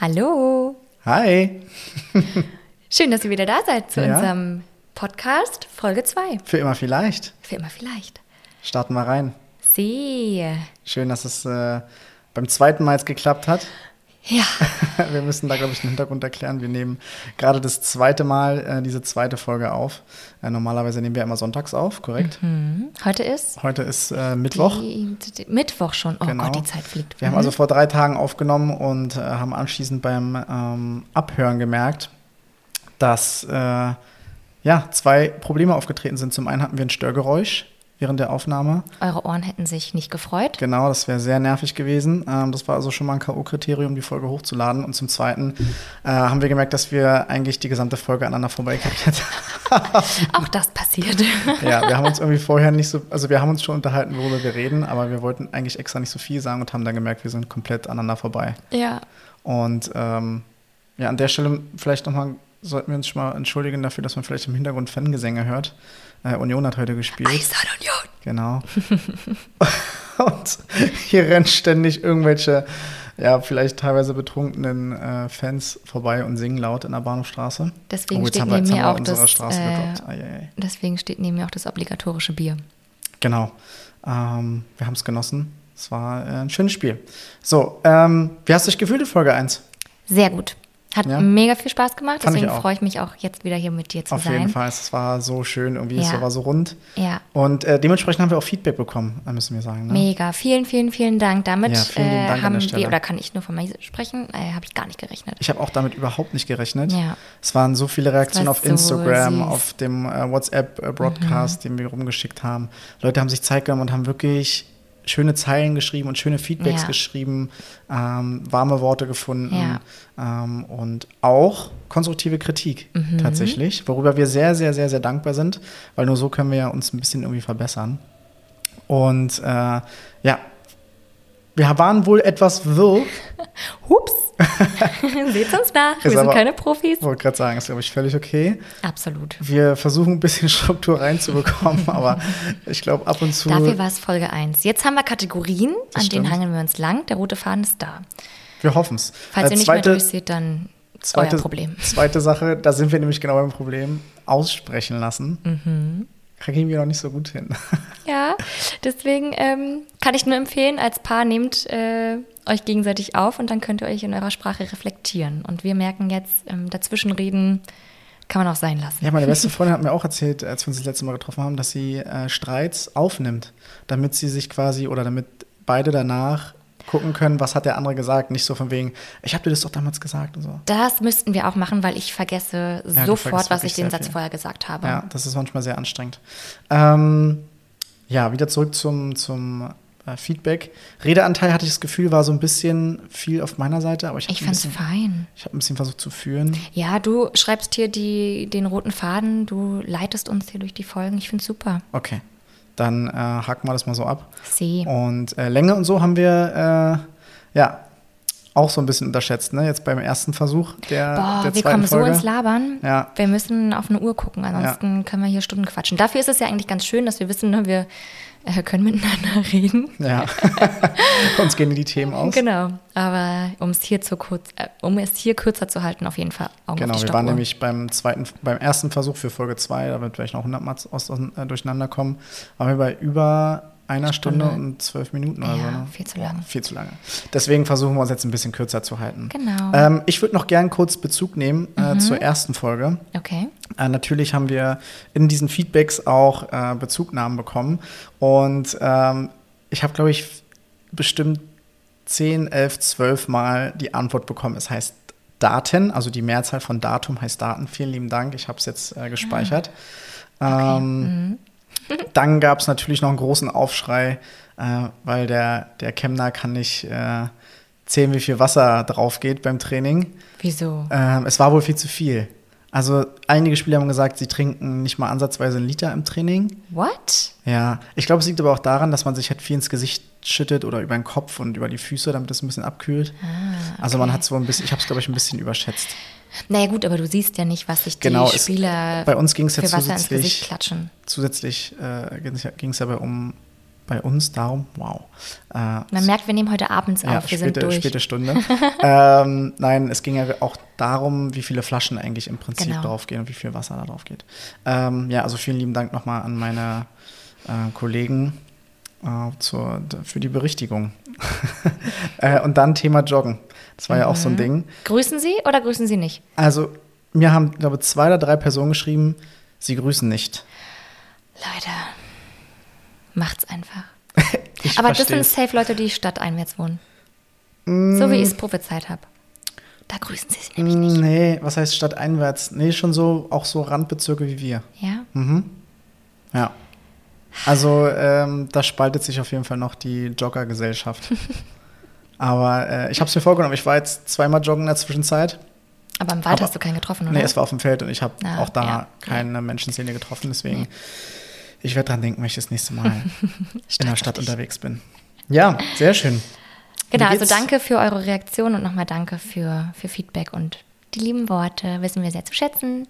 Hallo. Hi. Schön, dass ihr wieder da seid zu Ja. unserem Podcast Folge 2. Für immer vielleicht. Für immer vielleicht. Starten wir rein. Sie. Schön, dass es äh, beim zweiten Mal jetzt geklappt hat. Ja, Wir müssen da, glaube ich, den Hintergrund erklären. Wir nehmen gerade das zweite Mal äh, diese zweite Folge auf. Äh, normalerweise nehmen wir immer sonntags auf, korrekt? hm. heute ist Heute ist äh, Mittwoch. Die, die, Mittwoch schon. Oh Genau. Gott, die Zeit fliegt. Wir haben Mhm. also vor drei Tagen aufgenommen und äh, haben anschließend beim ähm, Abhören gemerkt, dass äh, ja, zwei Probleme aufgetreten sind. Zum einen hatten wir ein Störgeräusch während der Aufnahme. Eure Ohren hätten sich nicht gefreut. Genau, das wäre sehr nervig gewesen. Ähm, das war also schon mal ein K.O.-Kriterium, die Folge hochzuladen. Und zum Zweiten äh, haben wir gemerkt, dass wir eigentlich die gesamte Folge aneinander vorbeigeredet Auch das passiert. Ja, wir haben uns irgendwie vorher nicht so, also wir haben uns schon unterhalten, worüber wir reden, aber wir wollten eigentlich extra nicht so viel sagen und haben dann gemerkt, wir sind komplett aneinander vorbei. ja. Und ähm, ja, an der Stelle vielleicht nochmal sollten wir uns schon mal entschuldigen dafür, dass man vielleicht im Hintergrund Fangesänge hört. Äh, Union hat heute gespielt. Eisern Union. Genau. und hier rennen ständig irgendwelche, ja, vielleicht teilweise betrunkenen äh, Fans vorbei und singen laut in der Bahnhofstraße. Deswegen Oh, steht wir- neben mir auch das. Straße Äh, deswegen steht neben mir auch das obligatorische Bier. Genau. Ähm, wir haben es genossen. Es war äh, ein schönes Spiel. So, ähm, wie hast du dich gefühlt in Folge 1? Sehr gut. Hat Ja. mega viel Spaß gemacht. Fand ich Deswegen auch. freue ich mich auch jetzt wieder hier mit dir zu Auf sein. jeden Fall. Es war so schön, irgendwie, es Ja. war so rund. Ja. Und äh, dementsprechend haben wir auch Feedback bekommen, äh, müssen wir sagen. Ne? Mega, vielen, vielen, vielen Dank. Damit Ja, vielen äh, Dank an haben wir, oder kann ich nur von mir sprechen, äh, habe ich gar nicht gerechnet. Ich habe auch damit überhaupt nicht gerechnet. Ja. Es waren so viele Reaktionen auf so Instagram, süß. Mhm. auf dem äh, WhatsApp-Broadcast, den wir rumgeschickt haben. Leute haben sich Zeit genommen und haben wirklich schöne Zeilen geschrieben und schöne Feedbacks Ja. geschrieben, ähm, warme Worte gefunden Ja. ähm, und auch konstruktive Kritik Mhm. tatsächlich, worüber wir sehr, sehr, sehr, sehr dankbar sind, weil nur so können wir ja uns ein bisschen irgendwie verbessern. Und äh, ja, wir waren wohl etwas wirr. Hups! Seht uns nach, wir Ist sind aber- keine Profis. Ich wollte gerade sagen, ist glaube ich völlig okay. Absolut. Wir versuchen ein bisschen Struktur reinzubekommen, aber ich glaube ab und zu. Dafür war es Folge 1. Jetzt haben wir Kategorien, Das an denen stimmt. hangeln wir uns lang. Der rote Faden ist da. wir hoffen es. Falls ihr nicht mehr durchseht, dann zweite, euer Problem. Zweite Sache, da sind wir nämlich genau beim Problem. Aussprechen lassen. Mhm. Kriegen wir noch nicht so gut hin. Ja, deswegen ähm, kann ich nur empfehlen, als Paar nehmt äh, euch gegenseitig auf und dann könnt ihr euch in eurer Sprache reflektieren. Und wir merken jetzt, ähm, dazwischenreden kann man auch sein lassen. Ja, meine beste Freundin hat mir auch erzählt, als wir uns das letzte Mal getroffen haben, dass sie äh, Streits aufnimmt, damit sie sich quasi oder damit beide danach gucken können, was hat der andere gesagt. Nicht so von wegen, ich habe dir das doch damals gesagt und so. Das müssten wir auch machen, weil ich vergesse du sofort, was ich den Satz viel. vorher gesagt habe. Ja, das ist manchmal sehr anstrengend. Ähm, ja, wieder zurück zum, zum äh, Feedback. Redeanteil hatte ich das Gefühl, war so ein bisschen viel auf meiner Seite, aber ich Ich habe fand's bisschen- fein. ich hab ein bisschen versucht zu führen. Ja, du schreibst hier die, den roten Faden, du leitest uns hier durch die Folgen. Ich find's super. Okay, dann äh, haken wir das mal so ab. See. Und äh, Länge und so haben wir äh, ja auch so ein bisschen unterschätzt, ne? Jetzt beim ersten Versuch der, Boah, der wir kommen so Folge. ins Labern. Ja. Wir müssen auf eine Uhr gucken, ansonsten können wir hier Stunden quatschen. Dafür ist es ja eigentlich ganz schön, dass wir wissen, ne, wir äh, können miteinander reden. Ja, uns gehen die Themen aus. Genau. Aber um es hier zu kurz, äh, um es hier kürzer zu halten, auf jeden Fall Augen Genau, wir waren nämlich beim zweiten, beim ersten Versuch für Folge 2, da wird vielleicht noch 100 Mal aus, äh, durcheinander kommen, waren wir bei über einer Stunde, Stunde. und zwölf Minuten oder Ja, so. Ne? viel zu lange. Viel zu lange. Deswegen versuchen wir uns jetzt ein bisschen kürzer zu halten. Genau. Ähm, ich würde noch gern kurz Bezug nehmen äh, Mhm. zur ersten Folge. Okay. Äh, natürlich haben wir in diesen Feedbacks auch äh, Bezugnahmen bekommen. Und ähm, ich habe, glaube ich, bestimmt 10, 11, 12 Mal die Antwort bekommen. Es heißt Daten, also die Mehrzahl von Datum heißt Daten. Vielen lieben Dank, ich habe es jetzt äh, gespeichert. Ähm, Dann gab es natürlich noch einen großen Aufschrei, äh, weil der, der Kemner kann nicht äh, zählen, wie viel Wasser drauf geht beim Training. Wieso? Ähm, es war wohl viel zu viel. Also einige Spieler haben gesagt, sie trinken nicht mal ansatzweise einen Liter im Training. What? Ja, ich glaube, es liegt aber auch daran, dass man sich halt viel ins Gesicht schüttet oder über den Kopf und über die Füße, damit es ein bisschen abkühlt. Also man hat so ein bisschen, ich habe es glaube ich ein bisschen überschätzt. Naja gut, aber du siehst ja nicht, was sich die Genau, es- Spieler bei uns ging es für jetzt Wasser ins Gesicht zusätzlich, klatschen. zusätzlich äh, ging es ja bei um bei uns darum, wow. Äh, Man merkt, wir nehmen heute abends ja, auf, wir späte, sind durch. Späte Stunde. ähm, nein, es ging ja auch darum, wie viele Flaschen eigentlich im Prinzip genau. draufgehen und wie viel Wasser da drauf geht. Ähm, ja, also vielen lieben Dank nochmal an meine äh, Kollegen äh, zur, für die Berichtigung. äh, und dann Thema Joggen. Das war mhm. ja auch so ein mhm. Ding. Grüßen Sie oder grüßen Sie nicht? Also, mir haben, glaube ich, zwei oder drei Personen geschrieben, sie grüßen nicht. Leute, macht's einfach. Aber das sind safe Leute, die stadteinwärts wohnen. Mm. So wie ich es prophezeit habe. Da grüßen sie sich nämlich nicht. Nee, was heißt stadteinwärts? Nee, schon so, auch so Randbezirke wie wir. Ja? Mhm. Ja. Also ähm, da spaltet sich auf jeden Fall noch die Joggergesellschaft. Aber äh, ich habe es mir vorgenommen. Ich war jetzt zweimal joggen in der Zwischenzeit. Aber im Wald Aber, hast du keinen getroffen, oder? Nee, es war auf dem Feld und ich habe ah, auch da ja. keine Menschenszene getroffen. Deswegen, nee. ich werde dran denken, wenn ich das nächste Mal in der Stadt unterwegs bin. Ja, sehr schön. Genau, also danke für eure Reaktion und nochmal danke für, für Feedback und die lieben Worte. Wissen wir sehr zu schätzen.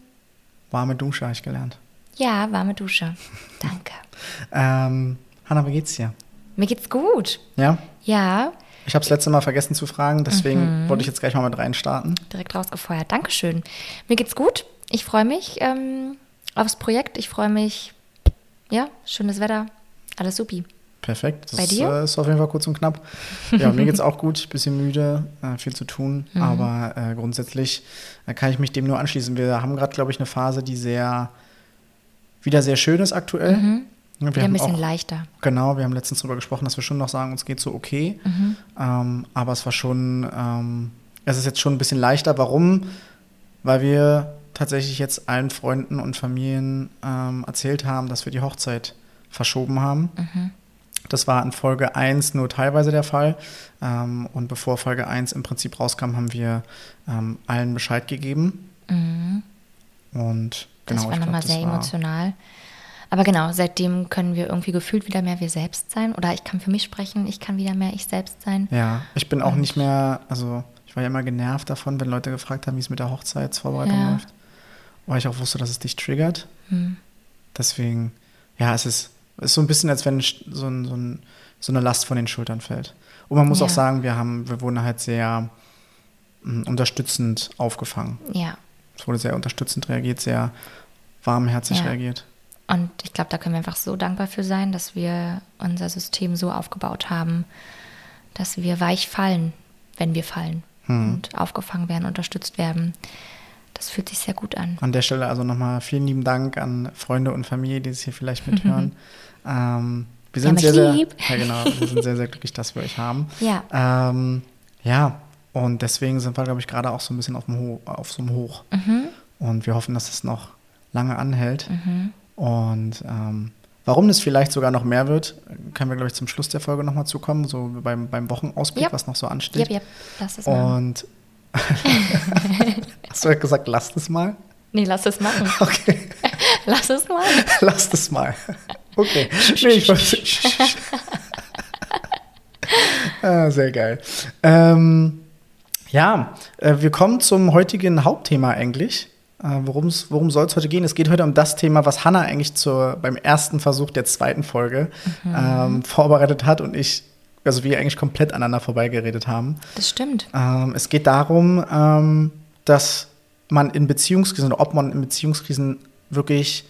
Warme Dusche habe ich gelernt. Ja, warme Dusche. Danke. Ähm, Hanna, wie geht's dir? Mir geht's gut. Ja? Ja. Ich habe das letzte Mal vergessen zu fragen, deswegen mhm. wollte ich jetzt gleich mal mit reinstarten. Direkt rausgefeuert. Dankeschön. Mir geht's gut. Ich freue mich ähm, aufs Projekt. Ich freue mich, ja, schönes Wetter. Alles supi. Perfekt. Das Bei dir? Äh, ist auf jeden Fall kurz und knapp. Ja, mir geht's auch gut. Bisschen müde, äh, viel zu tun. Mhm. Aber äh, grundsätzlich äh, kann ich mich dem nur anschließen. Wir haben gerade, glaube ich, eine Phase, die sehr wieder sehr schön ist aktuell. Mhm. Wir ja, ein bisschen auch, leichter. Genau, wir haben letztens darüber gesprochen, dass wir schon noch sagen, uns geht so okay. Mhm. Ähm, aber es war schon, ähm, es ist jetzt schon ein bisschen leichter. Warum? Weil wir tatsächlich jetzt allen Freunden und Familien ähm, erzählt haben, dass wir die Hochzeit verschoben haben. Mhm. Das war in Folge 1 nur teilweise der Fall. Ähm, und bevor Folge 1 im Prinzip rauskam, haben wir ähm, allen Bescheid gegeben. Mhm. Und Genau, das war nochmal sehr war emotional. Aber genau, seitdem können wir irgendwie gefühlt wieder mehr wir selbst sein. Oder ich kann für mich sprechen, ich kann wieder mehr ich selbst sein. Ja, ich bin auch Und nicht mehr, also ich war ja immer genervt davon, wenn Leute gefragt haben, wie es mit der Hochzeitsvorbereitung ja. läuft. Weil ich auch wusste, dass es dich triggert. Hm. Deswegen, ja, es ist, es ist so ein bisschen, als wenn so, ein, so, ein, so eine Last von den Schultern fällt. Und man muss ja. auch sagen, wir haben, wir wurden halt sehr mh, hm, unterstützend aufgefangen. Ja. Es wurde sehr unterstützend reagiert, sehr warmherzig ja. reagiert. Und ich glaube, da können wir einfach so dankbar für sein, dass wir unser System so aufgebaut haben, dass wir weich fallen, wenn wir fallen hm. und aufgefangen werden, unterstützt werden. Das fühlt sich sehr gut an. An der Stelle also nochmal vielen lieben Dank an Freunde und Familie, die es hier vielleicht mithören. ähm, wir sind ja, sehr, lieb. sehr, ja genau, wir sind sehr, sehr glücklich, dass wir euch haben. Ja. Ähm, ja, und deswegen sind wir, glaube ich, gerade auch so ein bisschen auf, dem auf so einem Hoch. Mhm. Und wir hoffen, dass es noch lange anhält. Mhm. Und ähm, warum das vielleicht sogar noch mehr wird, können wir, glaube ich, zum Schluss der Folge nochmal zukommen, so beim, beim Wochenausblick, yep. was noch so ansteht. Yep, yep. Lass es mal. Und hast du ja gesagt, lass es mal? Nee, lass es machen. Okay. lass es mal. lass es mal. Okay. nee, ich ah, sehr geil. Ähm, ja, äh, wir kommen zum heutigen Hauptthema eigentlich. Äh, worum soll es heute gehen? Es geht heute um das Thema, was Hannah eigentlich zur, beim ersten Versuch der zweiten Folge mhm. ähm, vorbereitet hat und ich, also wir eigentlich komplett aneinander vorbeigeredet haben. Das stimmt. Ähm, es geht darum, ähm, dass man in Beziehungskrisen oder ob man in Beziehungskrisen wirklich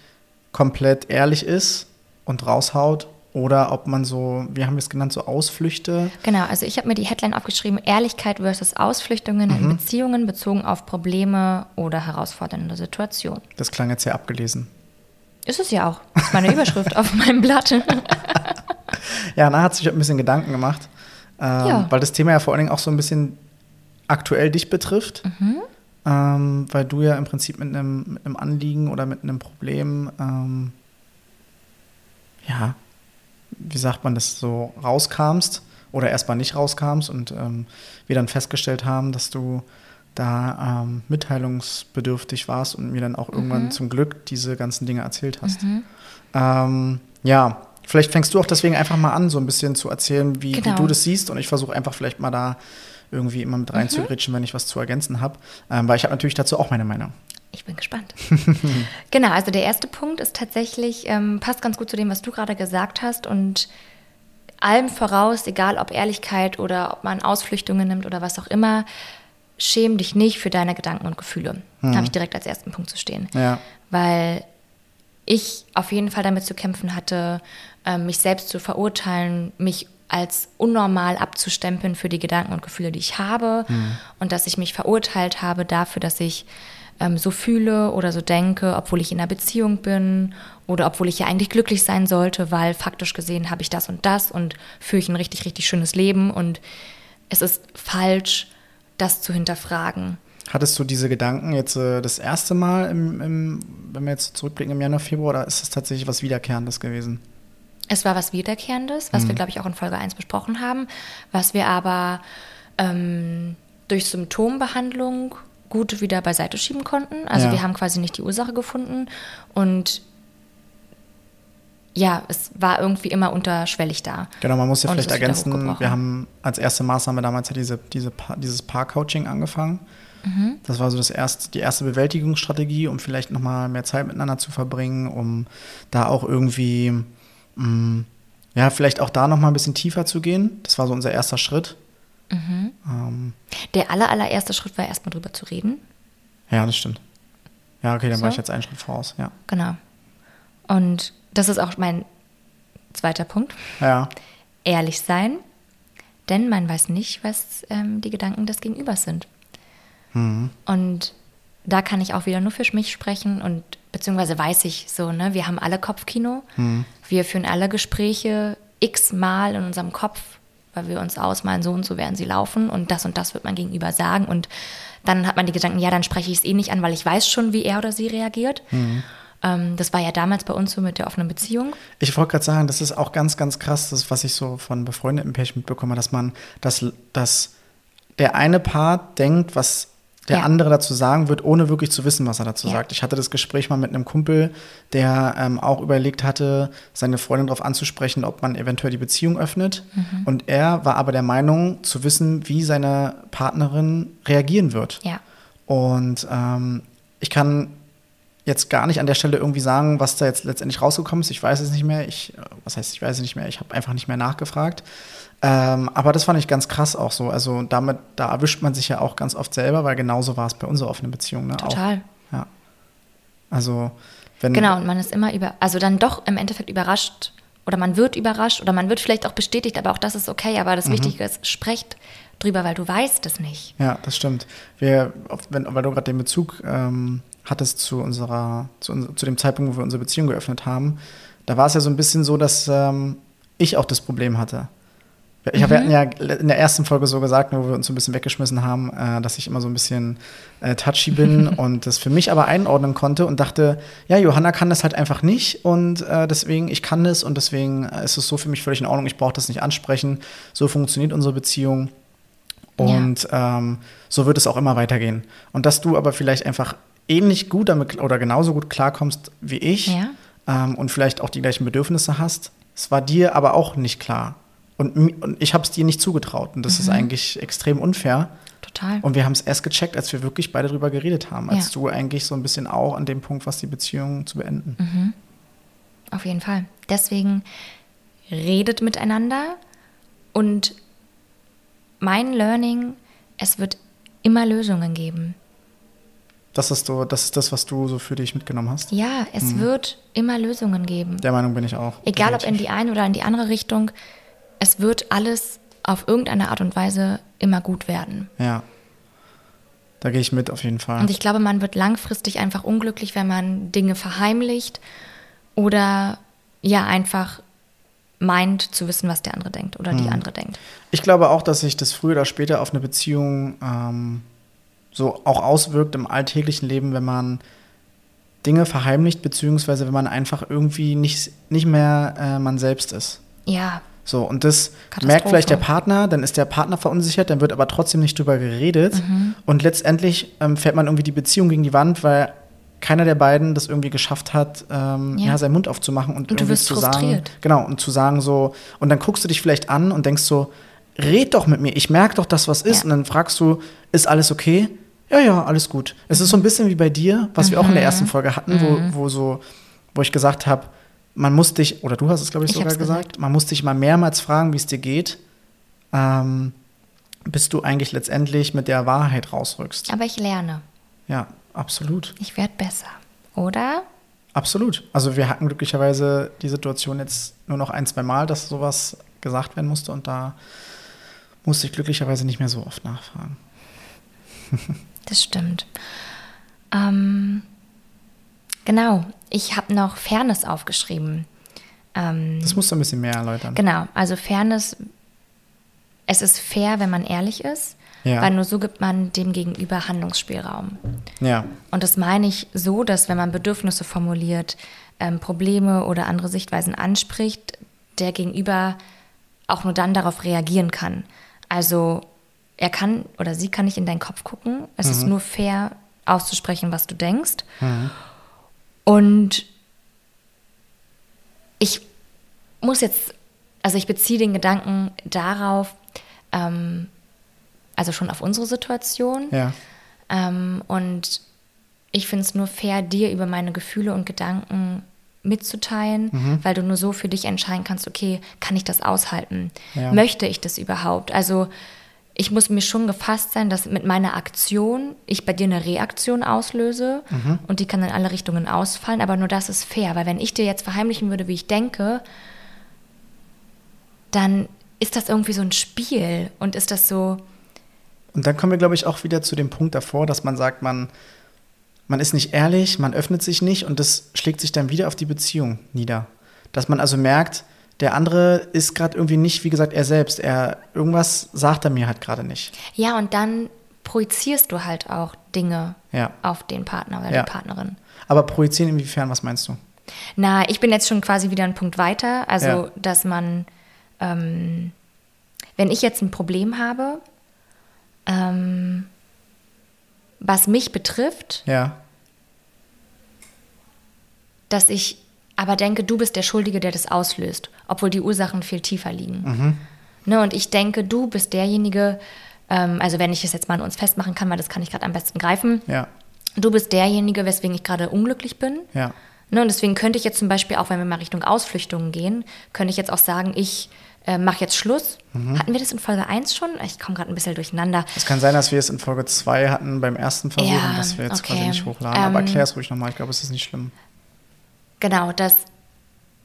komplett ehrlich ist und raushaut oder ob man so, wie haben wir es genannt, so Ausflüchte. Genau, also ich habe mir die Headline aufgeschrieben, Ehrlichkeit versus Ausflüchtungen mhm. in Beziehungen bezogen auf Probleme oder herausfordernde Situationen. Das klang jetzt sehr abgelesen. Ist es ja auch. Das ist meine Überschrift auf meinem Blatt. ja, Anna hat sich ein bisschen Gedanken gemacht, ähm, ja. weil das Thema ja vor allen Dingen auch so ein bisschen aktuell dich betrifft. Mhm. Ähm, weil du ja im Prinzip mit einem, mit einem Anliegen oder mit einem Problem ähm, ja, wie sagt man das, so rauskamst oder erstmal nicht rauskamst und ähm, wir dann festgestellt haben, dass du da ähm, mitteilungsbedürftig warst und mir dann auch irgendwann mhm. zum Glück diese ganzen Dinge erzählt hast. Mhm. Ähm, ja, vielleicht fängst du auch deswegen einfach mal an, so ein bisschen zu erzählen, wie, genau. wie du das siehst und ich versuche einfach vielleicht mal da irgendwie immer mit reinzugritschen, mhm. wenn ich was zu ergänzen habe, ähm, weil ich habe natürlich dazu auch meine Meinung. Ich bin gespannt. genau, also der erste Punkt ist tatsächlich, ähm, passt ganz gut zu dem, was du gerade gesagt hast und allem voraus, egal ob Ehrlichkeit oder ob man Ausflüchtungen nimmt oder was auch immer, schäm dich nicht für deine Gedanken und Gefühle. Habe ich direkt als ersten Punkt zu stehen. Ja. Weil ich auf jeden Fall damit zu kämpfen hatte, ähm, mich selbst zu verurteilen, mich als unnormal abzustempeln für die Gedanken und Gefühle, die ich habe und dass ich mich verurteilt habe dafür, dass ich ähm, so fühle oder so denke, obwohl ich in einer Beziehung bin oder obwohl ich ja eigentlich glücklich sein sollte, weil faktisch gesehen habe ich das und das und führe ich ein richtig, richtig schönes Leben und es ist falsch, das zu hinterfragen. Hattest du diese Gedanken jetzt äh, das erste Mal, im, im, wenn wir jetzt zurückblicken im Januar, Februar, oder ist es tatsächlich was Wiederkehrendes gewesen? Es war was Wiederkehrendes, was wir, glaube ich, auch in Folge 1 besprochen haben, was wir aber ähm, durch Symptombehandlung gut wieder beiseite schieben konnten. Also Ja. wir haben quasi nicht die Ursache gefunden und ja, es war irgendwie immer unterschwellig da. Genau, man muss ja vielleicht ergänzen, wir haben als erste Maßnahme damals ja diese, diese, Pa- dieses Paar-Coaching angefangen. Mhm. Das war so das erste, die erste Bewältigungsstrategie, um vielleicht nochmal mehr Zeit miteinander zu verbringen, um da auch irgendwie, mh, ja, vielleicht auch da nochmal ein bisschen tiefer zu gehen. Das war so unser erster Schritt. Mhm. Ähm, Der aller, allererste Schritt war erstmal drüber zu reden. ja, das stimmt. Ja, okay, dann war So. ich jetzt einen Schritt voraus, ja. Genau. Und das ist auch mein zweiter Punkt. Ja, Ehrlich sein, denn man weiß nicht, was ähm, die Gedanken des Gegenübers sind. Und da kann ich auch wieder nur für mich sprechen und beziehungsweise weiß ich so, ne, wir haben alle Kopfkino, wir führen alle Gespräche x-mal in unserem Kopf, weil wir uns ausmalen, so und so werden sie laufen und das und das wird man gegenüber sagen und dann hat man die Gedanken, ja, dann spreche ich es eh nicht an, weil ich weiß schon, wie er oder sie reagiert. Ähm, das war ja damals bei uns so mit der offenen Beziehung. Ich wollte gerade sagen, das ist auch ganz, ganz krass, das, was ich so von befreundeten Pärchen mitbekomme, dass man, dass, dass der eine Part denkt, was der Ja. andere dazu sagen wird, ohne wirklich zu wissen, was er dazu Ja. sagt. Ich hatte das Gespräch mal mit einem Kumpel, der ähm, auch überlegt hatte, seine Freundin darauf anzusprechen, ob man eventuell die Beziehung öffnet. Mhm. Und er war aber der Meinung, zu wissen, wie seine Partnerin reagieren wird. Ja. Und ähm, ich kann jetzt gar nicht an der Stelle irgendwie sagen, was da jetzt letztendlich rausgekommen ist. Ich weiß es nicht mehr. Ich, äh, was heißt, ich weiß es nicht mehr. Ich habe einfach nicht mehr nachgefragt. Ähm, aber das fand ich ganz krass auch so. Also damit, da erwischt man sich ja auch ganz oft selber, weil genauso war es bei unserer offenen Beziehung. Ne? Total. Auch, ja. Also, wenn. Genau, und man ist immer über, also dann doch im Endeffekt überrascht oder man wird überrascht oder man wird vielleicht auch bestätigt, aber auch das ist okay. Aber Mhm. das Wichtige ist, sprecht drüber, weil du weißt es nicht. Ja, das stimmt. Wir, wenn, weil du gerade den Bezug ähm, hattest zu unserer, zu, zu dem Zeitpunkt, wo wir unsere Beziehung geöffnet haben, da war es ja so ein bisschen so, dass ähm, ich auch das Problem hatte. Ich habe Mhm. ja in der ersten Folge so gesagt, wo wir uns so ein bisschen weggeschmissen haben, äh, dass ich immer so ein bisschen äh, touchy bin und das für mich aber einordnen konnte und dachte, ja, Johanna kann das halt einfach nicht und äh, deswegen, ich kann das und deswegen äh, ist es so für mich völlig in Ordnung, ich brauche das nicht ansprechen. So funktioniert unsere Beziehung. Und ähm, so wird es auch immer weitergehen. Und dass du aber vielleicht einfach ähnlich gut damit oder genauso gut klarkommst wie ich Ja. ähm, und vielleicht auch die gleichen Bedürfnisse hast, es war dir aber auch nicht klar. Und, und ich habe es dir nicht zugetraut. Und das ist eigentlich extrem unfair. Total. Und wir haben es erst gecheckt, als wir wirklich beide drüber geredet haben. Als Ja. du eigentlich so ein bisschen auch an dem Punkt warst, die Beziehung zu beenden. Auf jeden Fall. Deswegen redet miteinander und mein Learning, es wird immer Lösungen geben. Das ist, so, das ist das, was du so für dich mitgenommen hast. Ja, es Mhm. wird immer Lösungen geben. Der Meinung bin ich auch. Egal ob in Definitiv. die eine oder in die andere Richtung, es wird alles auf irgendeine Art und Weise immer gut werden. Ja. Da gehe ich mit auf jeden Fall. Und ich glaube, man wird langfristig einfach unglücklich, wenn man Dinge verheimlicht oder ja einfach meint zu wissen, was der andere denkt oder Hm. die andere denkt. Ich glaube auch, dass sich das früher oder später auf eine Beziehung ähm, so auch auswirkt im alltäglichen Leben, wenn man Dinge verheimlicht, beziehungsweise wenn man einfach irgendwie nicht, nicht mehr äh, man selbst ist. Ja, So, und das merkt vielleicht der Partner, dann ist der Partner verunsichert, dann wird aber trotzdem nicht drüber geredet. Mhm. Und letztendlich ähm, fährt man irgendwie die Beziehung gegen die Wand, weil keiner der beiden das irgendwie geschafft hat, ähm, ja. Ja. seinen Mund aufzumachen und, Und du wirst zu sagen, frustriert. genau, und zu sagen so, und dann guckst du dich vielleicht an und denkst so, red doch mit mir, ich merke doch, dass was ist. Ja. Und dann fragst du, ist alles okay? Ja, ja, alles gut. Es ist so ein bisschen wie bei dir, was wir auch in der ersten Folge hatten, wo, wo so, wo ich gesagt habe, man muss dich, oder du hast es, glaube ich, Ich sogar hab's gesagt, gesagt. man muss dich mal mehrmals fragen, wie es dir geht, ähm, bis du eigentlich letztendlich mit der Wahrheit rausrückst. Aber ich lerne. Ja, absolut. Ich werde besser. Oder? Absolut. Also wir hatten glücklicherweise die Situation jetzt nur noch ein, zwei Mal, dass sowas gesagt werden musste und da musste ich glücklicherweise nicht mehr so oft nachfragen. Das stimmt. Ähm, genau. Ich habe noch Fairness aufgeschrieben. Ähm, Das musst du ein bisschen mehr erläutern. Genau, also Fairness, es ist fair, wenn man ehrlich ist, Ja. weil nur so gibt man dem Gegenüber Handlungsspielraum. Ja, Und das meine ich so, dass wenn man Bedürfnisse formuliert, ähm, Probleme oder andere Sichtweisen anspricht, der Gegenüber auch nur dann darauf reagieren kann. Also er kann oder sie kann nicht in deinen Kopf gucken. Es ist nur fair auszusprechen, was du denkst. Und ich muss jetzt, also ich beziehe den Gedanken darauf, ähm, also schon auf unsere Situation. ja, Ähm, und ich finde es nur fair, dir über meine Gefühle und Gedanken mitzuteilen, Mhm. weil du nur so für dich entscheiden kannst, okay, kann ich das aushalten? Ja. Möchte ich das überhaupt? Also ich muss mir schon gefasst sein, dass mit meiner Aktion ich bei dir eine Reaktion auslöse Mhm. und die kann in alle Richtungen ausfallen, aber nur das ist fair, weil wenn ich dir jetzt verheimlichen würde, wie ich denke, dann ist das irgendwie so ein Spiel und ist das so, Und dann kommen wir, glaube ich, auch wieder zu dem Punkt davor, dass man sagt, man, man ist nicht ehrlich, man öffnet sich nicht und das schlägt sich dann wieder auf die Beziehung nieder. Dass man also merkt, der andere ist gerade irgendwie nicht, wie gesagt, er selbst. Er irgendwas sagt er mir halt gerade nicht. Ja, und dann projizierst du halt auch Dinge Ja. auf den Partner oder Ja. die Partnerin. Aber projizieren inwiefern, was meinst du? Na, ich bin jetzt schon quasi wieder einen Punkt weiter. Also, Ja. dass man, ähm, wenn ich jetzt ein Problem habe, ähm, was mich betrifft, dass ich aber denke, du bist der Schuldige, der das auslöst, obwohl die Ursachen viel tiefer liegen. Ne, und ich denke, du bist derjenige, ähm, also wenn ich es jetzt mal an uns festmachen kann, weil das kann ich gerade am besten greifen, ja, du bist derjenige, weswegen ich gerade unglücklich bin. ja. Ne, und deswegen könnte ich jetzt zum Beispiel auch, wenn wir mal Richtung Ausflüchtungen gehen, könnte ich jetzt auch sagen, ich äh, mache jetzt Schluss. Mhm. Hatten wir das in Folge 1 schon? Ich komme gerade ein bisschen durcheinander. Es kann sein, dass wir es in Folge 2 hatten beim ersten Versuch Ja, und dass wir jetzt quasi okay. nicht hochladen. Aber Ähm, erklär es ruhig nochmal, ich glaube, es ist nicht schlimm. Genau, dass